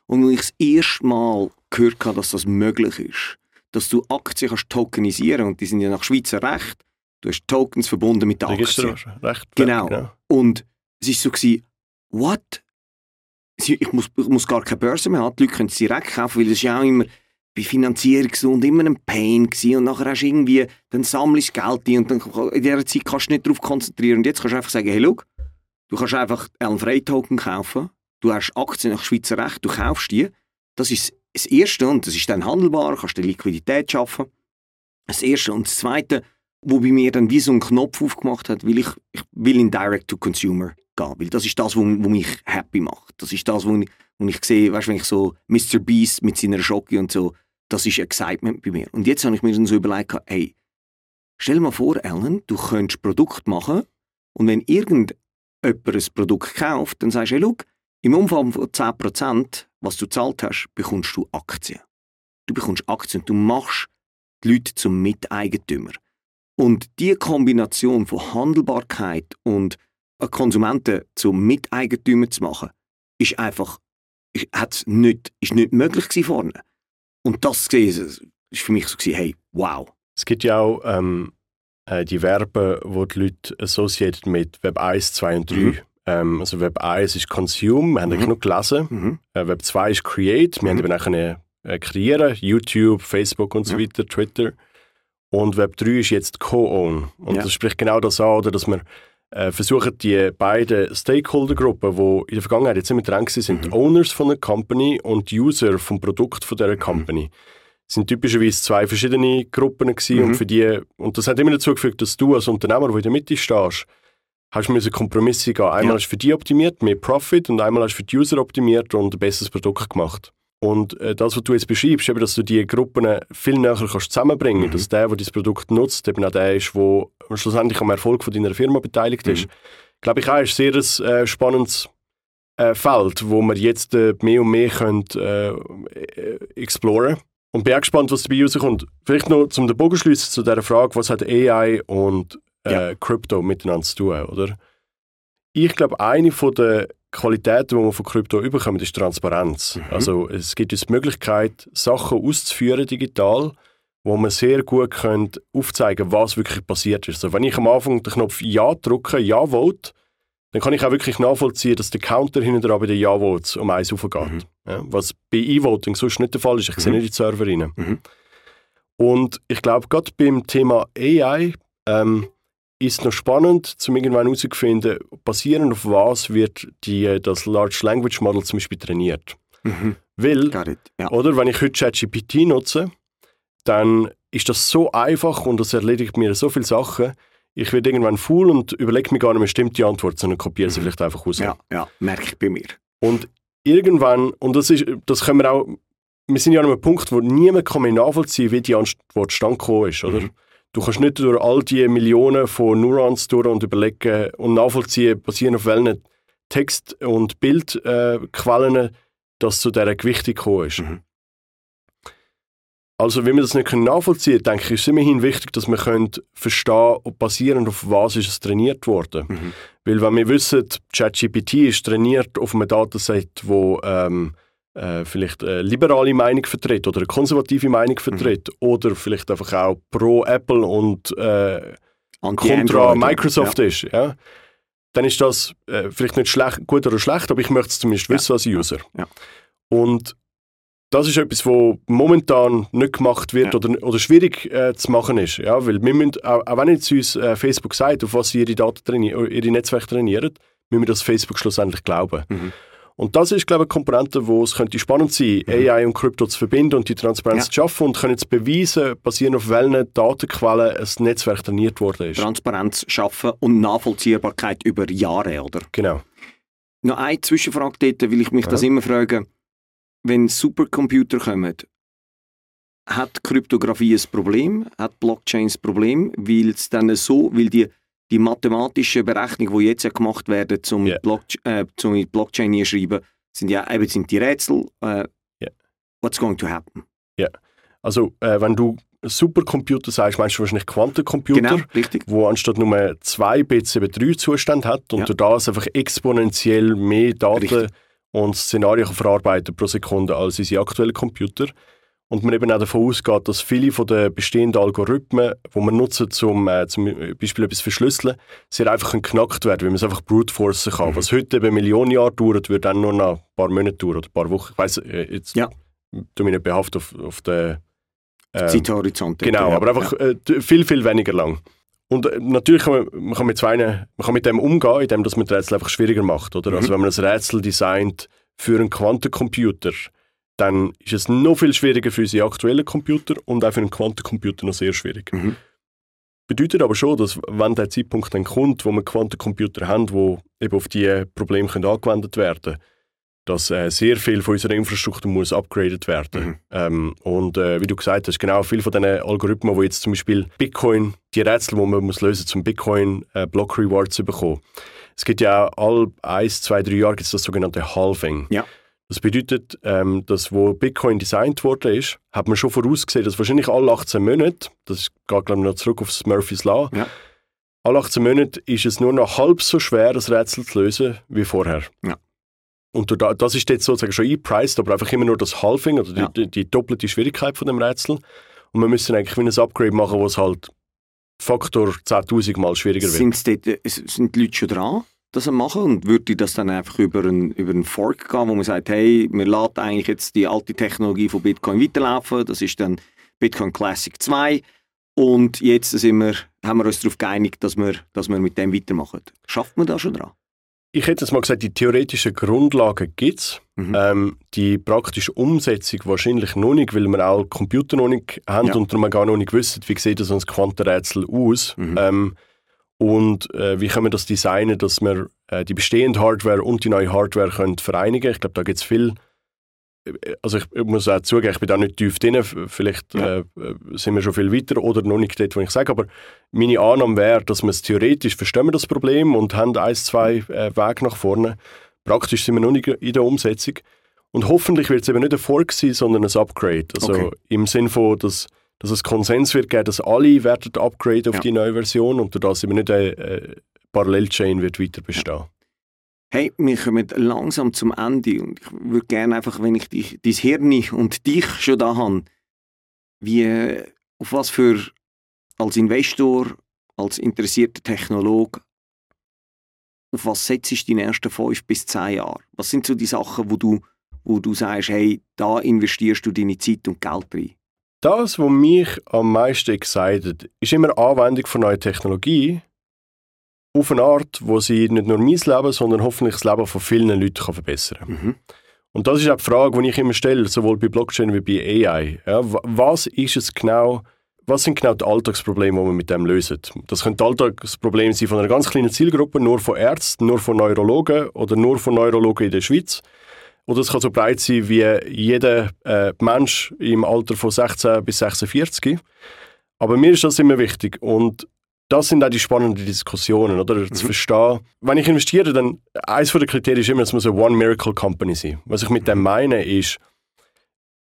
Und als ich das erste Mal gehört habe, dass das möglich ist, dass du Aktien kannst tokenisieren und die sind ja nach Schweizer Recht, du hast Tokens verbunden mit der Aktie. Register, recht. Genau. Und es war so, gewesen, what? Ich muss, ich muss gar keine Börse mehr haben, die Leute können es direkt kaufen, weil es ist ja auch immer bei Finanzierung so und immer ein Pain gewesen. und nachher hast du irgendwie, dann sammelst du Geld und dann, in dieser Zeit kannst du nicht darauf konzentrieren und jetzt kannst du einfach sagen, hey, look, du kannst einfach einen Frey-Token kaufen, du hast Aktien nach Schweizer Recht, du kaufst die, das ist das Erste und das ist dann handelbar, kannst du Liquidität schaffen. Das Erste und das Zweite, wo bei mir dann wie so ein Knopf aufgemacht hat, weil ich, ich will in Direct-to-Consumer gehen, weil das ist das, wo mich happy macht. Das ist das, wo ich, wo ich sehe, weißt, wenn ich so Mr. Beast mit seiner Schocke und so, das ist Excitement bei mir. Und jetzt habe ich mir dann so überlegt, hey, stell dir mal vor, Alan, du könntest Produkt machen und wenn irgendjemand ein Produkt kauft, dann sagst du, hey, schau, im Umfang von 10%, was du gezahlt hast, bekommst du Aktien. Du bekommst Aktien, du machst die Leute zum Miteigentümer. Und die Kombination von Handelbarkeit und Konsumenten zum Miteigentümer zu machen, ist einfach ist, nicht, ist nicht möglich vorne. Und das gesehen, ist für mich so gewesen, hey, wow. Es gibt ja auch ähm, äh, die Verben, wo die Leute associated mit Web 1, 2 und 3. Mhm. Ähm, also Web 1 ist Consume, wir haben Mhm. genug gelesen. Mhm. Äh, Web 2 ist Create, wir Mhm. haben eben auch können, äh, kreieren, YouTube, Facebook und so Ja. weiter, Twitter. Und Web 3 ist jetzt Co-Own. Und Ja. das spricht genau das an, oder, dass man versuchen die beiden Stakeholder-Gruppen, die in der Vergangenheit jetzt immer dran waren, sind die Owners von der Company und die User vom Produkt von dieser Company. Das sind typischerweise zwei verschiedene Gruppen gewesen und für die, und das hat immer dazu geführt, dass du als Unternehmer, der in der Mitte stehst, hast du Kompromisse gehen. Einmal Ja. hast du für die optimiert, mehr Profit, und einmal hast du für die User optimiert und ein besseres Produkt gemacht. Und äh, das, was du jetzt beschreibst, eben, dass du die Gruppen viel näher kannst zusammenbringen kannst, dass der, der dein Produkt nutzt, eben auch der ist, der schlussendlich am Erfolg von deiner Firma beteiligt ist. Glaube ich auch, ist sehr ein äh, spannendes äh, Feld, wo wir jetzt äh, mehr und mehr können, äh, äh, exploren Und bin auch gespannt, was dabei rauskommt. Vielleicht noch zum den Bogen schließen zu dieser Frage, was hat AI und äh, Ja. Krypto miteinander zu tun, oder? Ich glaube, eine von der Qualitäten, die wir von Krypto überkommen, ist Transparenz. Also es gibt uns die Möglichkeit, Sachen auszuführen digital, wo man sehr gut können aufzeigen was wirklich passiert ist. Also wenn ich am Anfang den Knopf Ja drücke, Ja vote, dann kann ich auch wirklich nachvollziehen, dass der Counter hinten dran bei den Ja votes um eins aufgeht. Ja, was bei E-Voting sonst nicht der Fall ist. Ich sehe nicht die Server rein. Mhm. Und ich glaube, gerade beim Thema AI ähm, ist noch spannend, zum irgendwann herauszufinden, basierend auf was wird die, das Large Language Model zum Beispiel trainiert. Mhm. Weil. Ja. oder wenn ich heute ChatGPT nutze, dann ist das so einfach und das erledigt mir so viele Sachen. Ich werde irgendwann faul und überlege mir gar nicht mehr, stimmt die Antwort, sondern kopiere sie vielleicht einfach raus. ja, ja, merke ich bei mir. Und irgendwann, und das, ist, das können wir auch, wir sind ja an einem Punkt, wo niemand kann mehr nachvollziehen wie die Antwort stand ist, oder? Mhm. Du kannst nicht durch all die Millionen von Neurons durch und überlegen und nachvollziehen, basierend auf welchen Text- und Bildquellen, äh, das zu dieser Gewichtung gekommen ist. Mhm. Also, wenn wir das nicht können nachvollziehen können, denke ich, ist es immerhin wichtig, dass wir können verstehen ob basierend auf was ist es trainiert worden. Mhm. Weil wenn wir wissen, ChatGPT ist trainiert auf einem Dataset, wo ähm, äh, vielleicht eine liberale Meinung vertritt oder eine konservative Meinung vertritt oder vielleicht einfach auch pro Apple und äh, kontra Microsoft ja. ist, ja, dann ist das äh, vielleicht nicht schlecht, gut oder schlecht, aber ich möchte es zumindest Ja. wissen als User. Ja. Und das ist etwas, was momentan nicht gemacht wird oder, oder schwierig äh, zu machen ist. Ja, weil wir müssen, auch, auch wenn jetzt uns äh, Facebook sagt, auf was sie ihre, Daten traini äh, ihre Netzwerke trainieren, müssen wir das Facebook schlussendlich glauben. Mhm. Und das ist, glaube ich, eine Komponente, wo es könnte spannend sein, AI und Krypto zu verbinden und die Transparenz Mhm. Ja. zu schaffen und können zu beweisen, basierend auf welchen Datenquellen ein Netzwerk trainiert worden ist. Transparenz schaffen und Nachvollziehbarkeit über Jahre, oder? Genau. Noch eine Zwischenfrage dort, weil ich mich Ja. das immer frage. Wenn Supercomputer kommen, hat Kryptographie ein Problem? Hat Blockchain ein Problem? Weil es dann so, weil die, die mathematische Berechnung, die jetzt ja gemacht werden, um Ja. Block, äh, zum in die Blockchain hinschreiben, sind ja eben sind die Rätsel. Äh, Ja. What's going to happen? Also, äh, wenn du Supercomputer sagst, meinst du wahrscheinlich Quantencomputer, Genau, richtig. wo anstatt nur zwei Bits eben drei Zustände hat und Ja. durch das einfach exponentiell mehr Daten Richtig. und Szenarien verarbeiten pro Sekunde als unsere aktuellen Computer. Und man eben auch davon ausgeht, dass viele von den bestehenden Algorithmen, die man nutzen, zum, äh, zum Beispiel etwas verschlüsseln, sehr einfach knackt werden, weil man es einfach brute forcen Mhm. kann. Was heute eben Millionen Jahre dauert, wird dann nur noch ein paar Monate dauern oder ein paar Wochen. Ich weiss, äh, jetzt Ja. tu mich nicht behaftet auf, auf den ähm, Zeithorizont. Genau, ja. aber einfach äh, viel, viel weniger lang. Und äh, natürlich kann man, man, kann mit zwei, man kann mit dem umgehen, indem dass man das Rätsel einfach schwieriger macht. Oder? Mhm. Also wenn man ein Rätsel designt für einen Quantencomputer, dann ist es noch viel schwieriger für unsere aktuellen Computer und auch für einen Quantencomputer noch sehr schwierig. Mhm. Bedeutet aber schon, dass wenn der Zeitpunkt dann kommt, wo wir Quantencomputer haben, die eben auf diese Probleme können angewendet werden dass äh, sehr viel von unserer Infrastruktur muss upgradet werden. Mhm. Ähm, und äh, wie du gesagt hast, genau, viele von diesen Algorithmen, die jetzt zum Beispiel Bitcoin, die Rätsel, die man muss lösen zum Bitcoin äh, Block Rewards zu bekommen. Es gibt ja auch all eins, zwei, drei Jahre gibt's das sogenannte Halving. Ja. Das bedeutet, ähm, dass wo Bitcoin designt worden ist, hat man schon vorausgesehen, dass wahrscheinlich alle 18 Monate, das geht glaube ich noch zurück auf das Murphy's Law, Ja. alle 18 Monate ist es nur noch halb so schwer, das Rätsel zu lösen wie vorher. Ja. Und das ist jetzt sozusagen schon eingepreist, aber einfach immer nur das Halving oder die, Ja. die, die doppelte Schwierigkeit von dem Rätsel. Und wir müssen eigentlich wie ein Upgrade machen, wo es halt Faktor 10.000 Mal schwieriger wird. Dort, äh, sind die Leute schon dran, das machen? Und würde das dann einfach über einen, über einen Fork gehen, wo man sagt, hey, wir lassen eigentlich jetzt die alte Technologie von Bitcoin weiterlaufen, das ist dann Bitcoin Classic 2 und jetzt sind wir haben wir uns darauf geeinigt, dass wir, dass wir mit dem weitermachen. Schafft man da schon dran? Ich hätte jetzt mal gesagt, die theoretischen Grundlagen gibt es. Mhm. Ähm, die praktische Umsetzung wahrscheinlich noch nicht, weil wir auch Computer noch nicht haben ja. und darum gar noch nicht wissen, wie sieht das uns Quantenrätsel aus. Mhm. Ähm, und äh, wie können wir das designen, dass wir äh, die bestehende Hardware und die neue Hardware können vereinigen Ich glaube, da gibt es viel also ich, ich, muss auch zugeben, ich bin da nicht tief drin, vielleicht ja. äh, sind wir schon viel weiter oder noch nicht dort, wo ich sage, aber meine Annahme wäre, dass wir es theoretisch verstehen wir das Problem und haben ein, zwei äh, Wege nach vorne. Praktisch sind wir noch nicht in der Umsetzung und hoffentlich wird es eben nicht ein Fork sein, sondern ein Upgrade. Also okay. im Sinne von, dass, dass es Konsens wird geben, dass alle werden Upgrade auf ja. die neue Version und dadurch eben nicht eine, eine Parallelchain wird weiter bestehen. Ja. Hey, wir kommen langsam zum Ende und ich würde gerne einfach, wenn ich dich, dein Hirn und dich schon da habe, wie, auf was für, als Investor, als interessierter Technologe, auf was setzt du die nächsten fünf bis zehn Jahre? Was sind so die Sachen, wo du, wo du sagst, hey, da investierst du deine Zeit und Geld rein? Das, was mich am meisten excited, ist immer Anwendung von neuer Technologie auf eine Art, wo sie nicht nur mein Leben, sondern hoffentlich das Leben von vielen Leuten kann verbessern kann. Mhm. Und das ist auch die Frage, die ich immer stelle, sowohl bei Blockchain wie bei AI. Ja, was ist es genau, was sind genau die Alltagsprobleme, die wir mit dem lösen? Das können Alltagsprobleme sein von einer ganz kleinen Zielgruppe, nur von Ärzten, nur von Neurologen oder nur von Neurologen in der Schweiz. Oder es kann so breit sein wie jeder äh, Mensch im Alter von 16 bis 46. Aber mir ist das immer wichtig. Und das sind auch die spannenden Diskussionen, oder? Mhm. Zu verstehen. Wenn ich investiere, dann, eines der Kriterien ist immer, es muss eine One-Miracle-Company sein. Was ich mit dem mhm. meine, ist,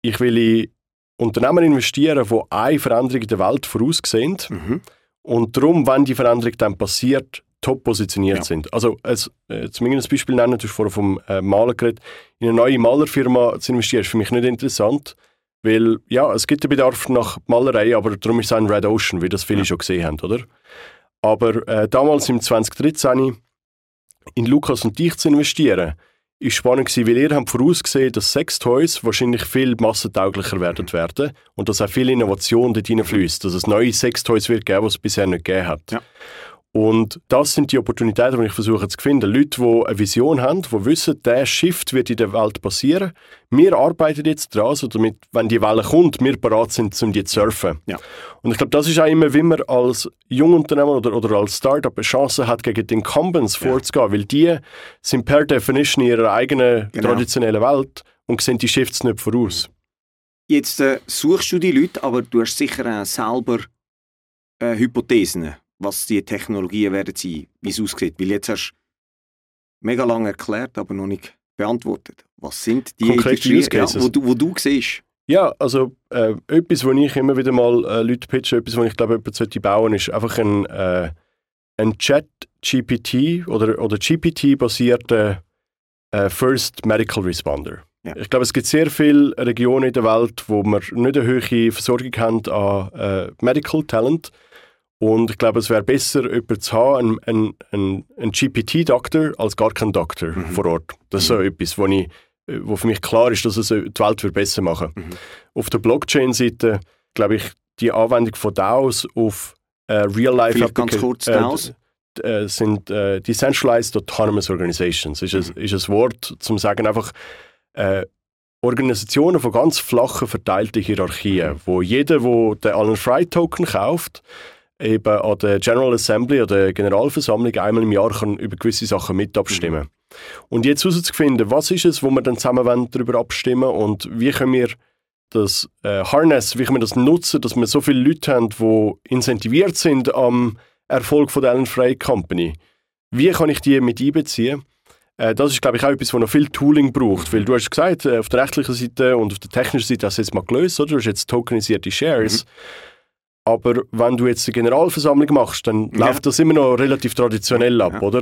ich will in Unternehmen investieren, die eine Veränderung in der Welt voraussehen mhm. und darum, wenn die Veränderung dann passiert, top positioniert ja. sind. Also, als, äh, zum ein Beispiel nennen, du hast vorher vom äh, Maler geredet, in eine neue Malerfirma zu investieren, ist für mich nicht interessant, weil, ja, es gibt einen Bedarf nach Malerei, aber darum ist es ein Red Ocean, wie das viele ja. schon gesehen haben, oder? Aber äh, damals im 2013 in Lukas und dich zu investieren, ist spannend gewesen, weil ihr habt vorausgesehen, dass Sextoys wahrscheinlich viel massentauglicher werden werden und dass auch viel Innovation dort hineinfließt, dass es neue Sextoys wird geben, was es bisher nicht gegeben hat. Ja. Und das sind die Opportunitäten, die ich versuche zu finden. Leute, die eine Vision haben, die wissen, der Shift wird in der Welt passieren. Wir arbeiten jetzt daran, so damit, wenn die Welle kommt, wir bereit sind, um die zu surfen. Ja. Und ich glaube, das ist auch immer, wie man als Jungunternehmer oder, oder als Startup eine Chance hat, gegen die Incumbents ja. vorzugehen, weil die sind per Definition in ihrer eigenen genau. traditionellen Welt und sehen die Shifts nicht voraus. Jetzt äh, suchst du die Leute, aber du hast sicher auch selber äh, Hypothesen was die Technologien werden sein, wie es aussieht. Weil jetzt hast du mega lange erklärt, aber noch nicht beantwortet. Was sind die Cases? Ja, wo, du, wo du siehst? Ja, also äh, etwas, wo ich immer wieder mal äh, Leute pitche, etwas, was ich glaube, jemand sollte bauen, ist einfach ein, äh, ein Chat-GPT oder, oder GPT-basierter äh, First Medical Responder. Ja. Ich glaube, es gibt sehr viele Regionen in der Welt, wo wir nicht eine hohe Versorgung haben an äh, Medical Talent und ich glaube, es wäre besser, jemanden zu haben, einen, einen, einen GPT-Doktor, als gar keinen Doktor mhm. vor Ort. Das ist mhm. so etwas, wo, ich, wo für mich klar ist, dass es die Welt wird besser machen mhm. Auf der Blockchain-Seite, glaube ich, die Anwendung von DAOs auf äh, Real-Life ganz kurz äh, DAOs? Äh, sind äh, Decentralized Autonomous Organizations. Ist, mhm. ein, ist ein Wort, zum sagen einfach, äh, Organisationen von ganz flachen, verteilten Hierarchien, mhm. wo jeder, der den Alan Fry Token kauft, eben an der General Assembly oder der Generalversammlung einmal im Jahr kann über gewisse Sachen mit abstimmen. Mhm. Und jetzt herauszufinden, was ist es, wo wir dann zusammen darüber abstimmen und wie können wir das äh, Harness, wie können wir das nutzen, dass wir so viele Leute haben, die incentiviert sind am Erfolg von der Allen Frey Company. Wie kann ich die mit einbeziehen? Äh, das ist, glaube ich, auch etwas, was noch viel Tooling braucht. Weil du hast gesagt, äh, auf der rechtlichen Seite und auf der technischen Seite hast du jetzt mal gelöst, oder? Du hast jetzt tokenisierte Shares. Mhm. Aber wenn du jetzt eine Generalversammlung machst, dann ja. läuft das immer noch relativ traditionell ab, ja. oder?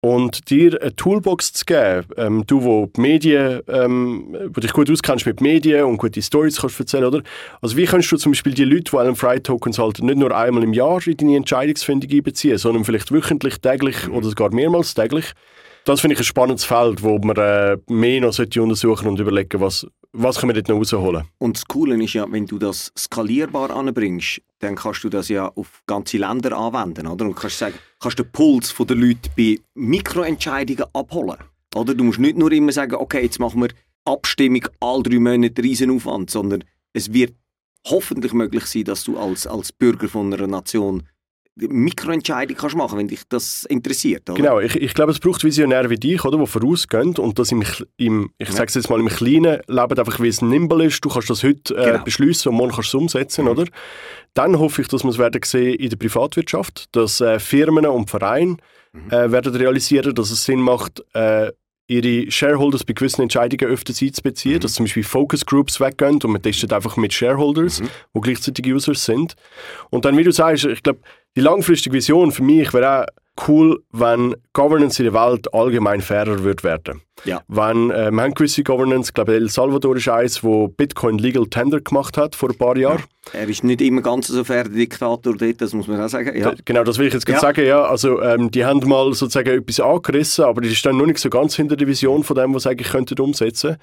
Und dir eine Toolbox zu geben, ähm, du, wo die Medien, ähm, wo dich gut auskennst mit Medien und gute Stories kannst erzählen, oder? Also wie kannst du zum Beispiel die Leute, die einen Fry Tokens halten, nicht nur einmal im Jahr in deine Entscheidungsfindung einbeziehen, sondern vielleicht wöchentlich, täglich mhm. oder sogar mehrmals täglich? Das finde ich ein spannendes Feld, wo man äh, mehr noch untersuchen und überlegen, was, was können wir dort noch rausholen. Und das Coole ist ja, wenn du das skalierbar anbringst, dann kannst du das ja auf ganze Länder anwenden, oder? Und kannst sagen, kannst den Puls der Leute bei Mikroentscheidungen abholen, oder? Du musst nicht nur immer sagen, okay, jetzt machen wir Abstimmung all drei Monate Riesenaufwand, sondern es wird hoffentlich möglich sein, dass du als, als Bürger von einer Nation Mikroentscheidungen kannst machen, wenn dich das interessiert. Oder? Genau, ich, ich glaube, es braucht Visionäre wie dich, oder, die vorausgehen und das im, im ich ja. sage jetzt mal, im kleinen Leben einfach, wie es nimble ist. Du kannst das heute äh, genau. beschließen und morgen kannst du es umsetzen, mhm. oder? Dann hoffe ich, dass wir es werden sehen in der Privatwirtschaft, dass äh, Firmen und Vereine mhm. äh, werden realisieren, dass es Sinn macht, äh, ihre Shareholders bei gewissen Entscheidungen öfters einzubeziehen, mhm. dass zum Beispiel Focus Groups weggehen und man testet einfach mit Shareholders, mhm. wo gleichzeitig Users sind. Und dann, wie du sagst, ich glaube, die langfristige Vision für mich wäre auch cool, wenn Governance in der Welt allgemein fairer wird werden. Ja. Wenn, äh, wir haben gewisse Governance, ich glaube El Salvador ist eins, wo Bitcoin Legal Tender gemacht hat vor ein paar Jahren. Ja. Er ist nicht immer ganz so fair, der Diktator dort, das muss man auch sagen. Ja. Genau, das will ich jetzt gerade sagen, ja. Also ähm, die haben mal sozusagen etwas angerissen, aber das ist dann noch nicht so ganz hinter der Vision von dem, was sie eigentlich könnten umsetzen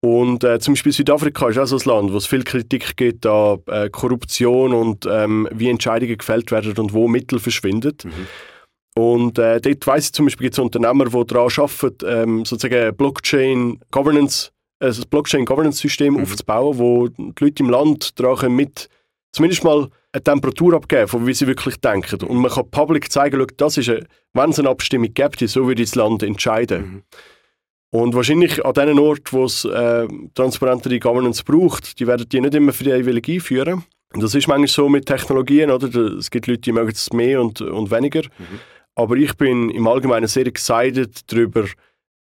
und äh, zum Beispiel Südafrika ist auch so ein Land, wo es viel Kritik gibt an äh, Korruption und ähm, wie Entscheidungen gefällt werden und wo Mittel verschwinden. Mhm. Und äh, dort weiss ich zum Beispiel, gibt es Unternehmer, die daran arbeiten, ähm, sozusagen Blockchain Governance, äh, ein Blockchain Governance System mhm. aufzubauen, wo die Leute im Land daran mit zumindest mal eine Temperatur abgeben, von wie sie wirklich denken. Und man kann public zeigen, das ist, wenn es eine Abstimmung gibt, so würde das Land entscheiden. Mhm. Und wahrscheinlich an den Orten, wo es äh, transparentere Governance braucht, die werden die nicht immer freiwillig einführen. Und das ist manchmal so mit Technologien, oder? Es gibt Leute, die mögen es mehr und, und weniger. Mhm. Aber ich bin im Allgemeinen sehr excited darüber,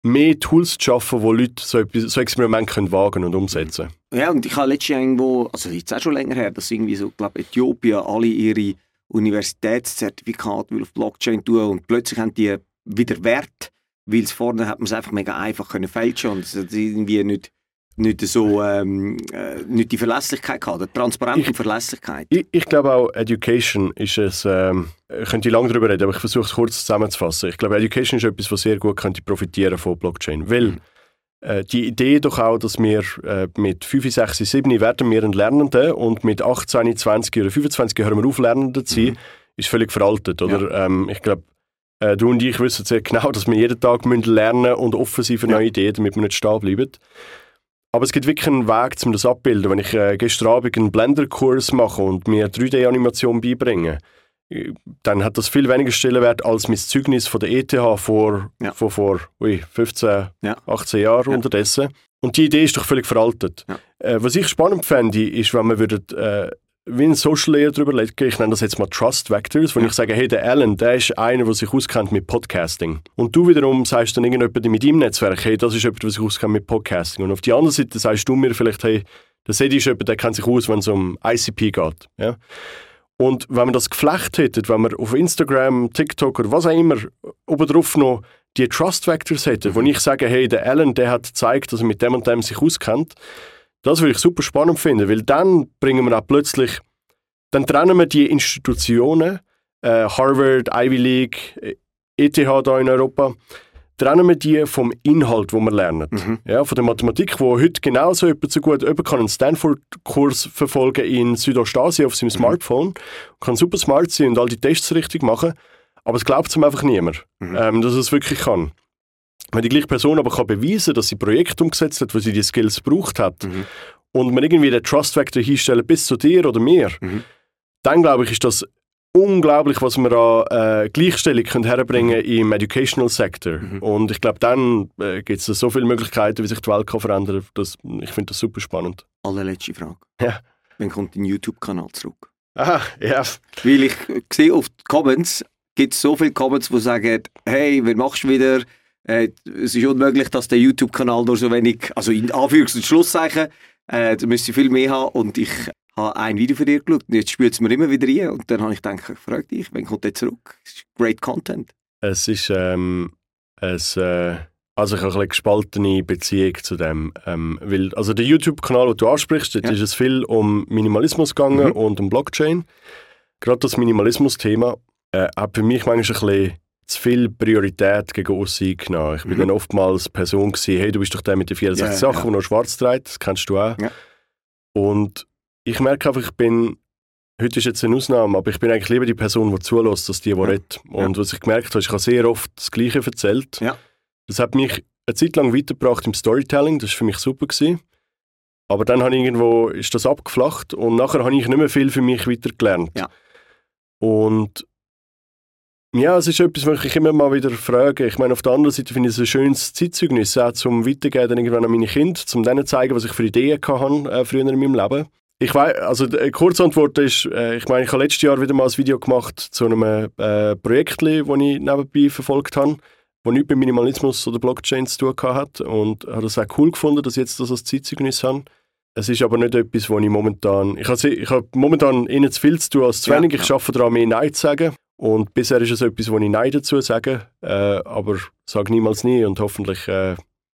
mehr Tools zu schaffen, wo Leute so, so Experimente können wagen und umsetzen. Ja, und ich habe letztens irgendwo, also jetzt auch schon länger her, dass irgendwie so, glaube Äthiopien alle ihre Universitätszertifikate auf Blockchain tun und plötzlich haben die wieder Wert weil es vorne hat man es einfach mega einfach können fälschen und es hat irgendwie nicht, nicht so ähm, äh, nicht die Verlässlichkeit gehabt, die transparente ich, Verlässlichkeit. Ich, ich, glaube auch Education ist es, ähm, ich könnte lange darüber reden, aber ich versuche es kurz zusammenzufassen. Ich glaube Education ist etwas, was sehr gut könnte profitieren von Blockchain, weil mhm. äh, die Idee doch auch, dass wir äh, mit 5, 6, 7 werden wir ein Lernender und mit 18, 20 oder 25 hören wir auf, Lernender zu sein, mhm. ist völlig veraltet. Oder? Ja. Ähm, ich glaube, äh, du und ich wissen sehr genau, dass wir jeden Tag lernen müssen und offen sind für neue Ideen, damit wir nicht stehen bleiben. Aber es gibt wirklich einen Weg, um das abzubilden. Wenn ich äh, gestern Abend einen Blender-Kurs mache und mir 3D-Animation beibringe, äh, dann hat das viel weniger Stellenwert als mein Zeugnis von der ETH vor, ja. von vor ui, 15, ja. 18 Jahren ja. unterdessen. Und die Idee ist doch völlig veraltet. Äh, was ich spannend fände, ist, wenn wir würden, äh, wie ein Social Layer drüber lege, ich nenne das jetzt mal Trust Vectors, wo ja. ich sage, hey, der Alan, der ist einer, der sich auskennt mit Podcasting. Und du wiederum sagst dann irgendjemand mit deinem Netzwerk, hey, das ist jemand, der sich auskennt mit Podcasting. Und auf die andere Seite sagst du mir vielleicht, hey, der Sedi ist jemand, der kennt sich aus, wenn es um ICP geht. Ja? Und wenn man das geflecht hätte, wenn man auf Instagram, TikTok oder was auch immer oben drauf noch die Trust Vectors hätte, mhm. wo ich sage, hey, der Alan, der hat gezeigt, dass er mit dem und dem sich auskennt, das würde ich super spannend finden, weil dann bringen wir auch plötzlich, dann trennen wir die Institutionen, äh, Harvard, Ivy League, ETH äh, da in Europa, trennen wir die vom Inhalt, wo wir lernen. Mhm. Ja, von der Mathematik, wo heute genauso jemand so gut jemand kann einen Stanford-Kurs verfolgen in Südostasien auf seinem mhm. Smartphone, kann super smart sein und all die Tests richtig machen, aber es glaubt ihm einfach niemand, mhm. ähm, dass er es wirklich kann. Wenn die gleiche Person aber kann beweisen dass sie Projekte umgesetzt hat, wo sie die Skills gebraucht hat, mhm. und man irgendwie den Trust Factor hinstellen bis zu dir oder mir, mhm. dann glaube ich, ist das unglaublich, was wir an äh, Gleichstellung können herbringen mhm. im Educational Sector. Mhm. Und ich glaube, dann äh, gibt es so viele Möglichkeiten, wie sich die Welt kann verändern kann. Ich finde das super spannend. Allerletzte Frage. Ja. Wann kommt dein YouTube-Kanal zurück? Ah, ja. Weil ich sehe auf die Comments, gibt es so viele Comments, die sagen, hey, wer machst du wieder? Äh, es ist unmöglich, dass der YouTube-Kanal nur so wenig, also in Anführungs- und Schlusszeichen, äh, da müsste viel mehr haben und ich habe ein Video von dir geschaut und jetzt spürt es mir immer wieder rein und dann habe ich gedacht, ich frage dich, wann kommt der zurück? Es ist great Content. Es ist, ähm, es, äh, also ich habe eine gespaltene Beziehung zu dem, ähm, weil, also der YouTube-Kanal, den du ansprichst, dort ja. ist es viel um Minimalismus gegangen mhm. und um Blockchain. Gerade das Minimalismus-Thema äh, hat für mich manchmal ein bisschen zu viel Priorität gegen aussen eingenommen. Ich bin Mhm. dann oftmals Person gewesen, hey, du bist doch der mit den 64 Ja, Sachen, ja. der noch schwarz trägt, das kennst du auch. Ja. Und ich merke einfach, ich bin, heute ist jetzt eine Ausnahme, aber ich bin eigentlich lieber die Person, die zulässt, als die, die Ja. redet. Und was ich gemerkt habe, ich habe sehr oft das Gleiche erzählt. Das hat mich eine Zeit lang weitergebracht im Storytelling, das war für mich super. Gewesen. Aber dann habe ich irgendwo, ist das abgeflacht und nachher habe ich nicht mehr viel für mich weitergelernt. Ja. Und ja, es ist etwas, was ich immer mal wieder frage. Ich meine, auf der anderen Seite finde ich es ein schönes Zeitzeugnis, auch zum Weitergeben dann irgendwann an meine Kinder, um denen zu zeigen, was ich für Ideen hatte, äh, früher in meinem Leben. Ich weiß, also die Kurzantwort ist, äh, ich meine, ich habe letztes Jahr wieder mal ein Video gemacht zu einem äh, Projekt, das ich nebenbei verfolgt habe, das nichts mit Minimalismus oder Blockchain zu tun hat und habe das auch cool gefunden, dass ich jetzt das als Zeitzeugnis habe. Es ist aber nicht etwas, wo ich momentan, ich habe, ich habe momentan innen zu viel zu tun als zu Ja, wenig. Ich ja. schaffe daran, mehr Nein zu sagen. Und bisher ist es etwas, wo ich Nein dazu sage, äh, aber sage niemals nie und hoffentlich äh,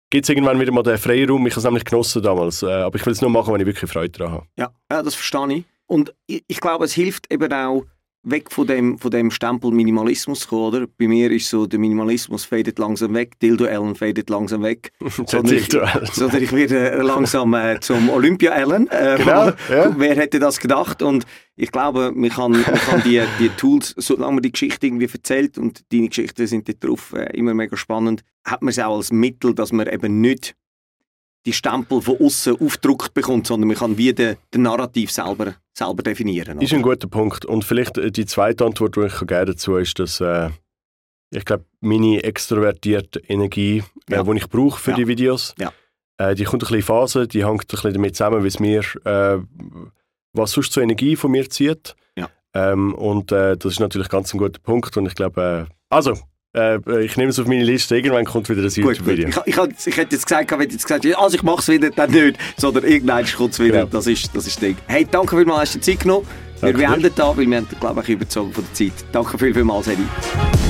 gibt es irgendwann wieder mal den Freiraum. Ich habe es nämlich genossen damals, äh, aber ich will es nur machen, wenn ich wirklich Freude daran habe. Ja, ja das verstehe ich. Und ich, ich glaube, es hilft eben auch, weg von dem, von dem Stempel Minimalismus zu kommen, oder? Bei mir ist so, der Minimalismus fadet langsam weg, Dildo Allen fadet langsam weg. Sondern ich, Virtuell. sondern ich werde langsam äh, zum Olympia Allen. Äh, Genau, ja. Wer hätte das gedacht? Und ich glaube, man kann, man kann die, die Tools, solange man die Geschichte irgendwie erzählt und deine Geschichten sind dort drauf äh, immer mega spannend, hat man es auch als Mittel, dass man eben nicht die Stempel von außen aufgedruckt bekommt, sondern man kann wie den, den Narrativ selber, selber definieren. Ist oder? ein guter Punkt. Und vielleicht äh, die zweite Antwort, die ich gerne dazu ist, dass äh, ich glaube, meine extrovertierte Energie, Ja. äh, die ich brauche für Ja. die Videos, Ja. äh, die kommt ein bisschen in Phasen, die hängt ein bisschen damit zusammen, wie es mir, äh, was sonst so Energie von mir zieht. Ähm, und äh, das ist natürlich ganz ein guter Punkt. Und ich glaube, äh, also, äh, ich nehme es auf meine Liste, irgendwann kommt wieder gut. YouTube-Video. Ich, ich, ich, ich hätte jetzt gesagt, wenn jetzt gesagt also ich mache es wieder, dann nicht, sondern irgendwann kommt es wieder. Genau. Das, ist, das ist das Ding. Hey, danke vielmals, hast du Zeit genommen. Wir Danke beenden da, weil wir haben, glaube ich, überzogen von der Zeit. Danke viel, vielmals, Eddie.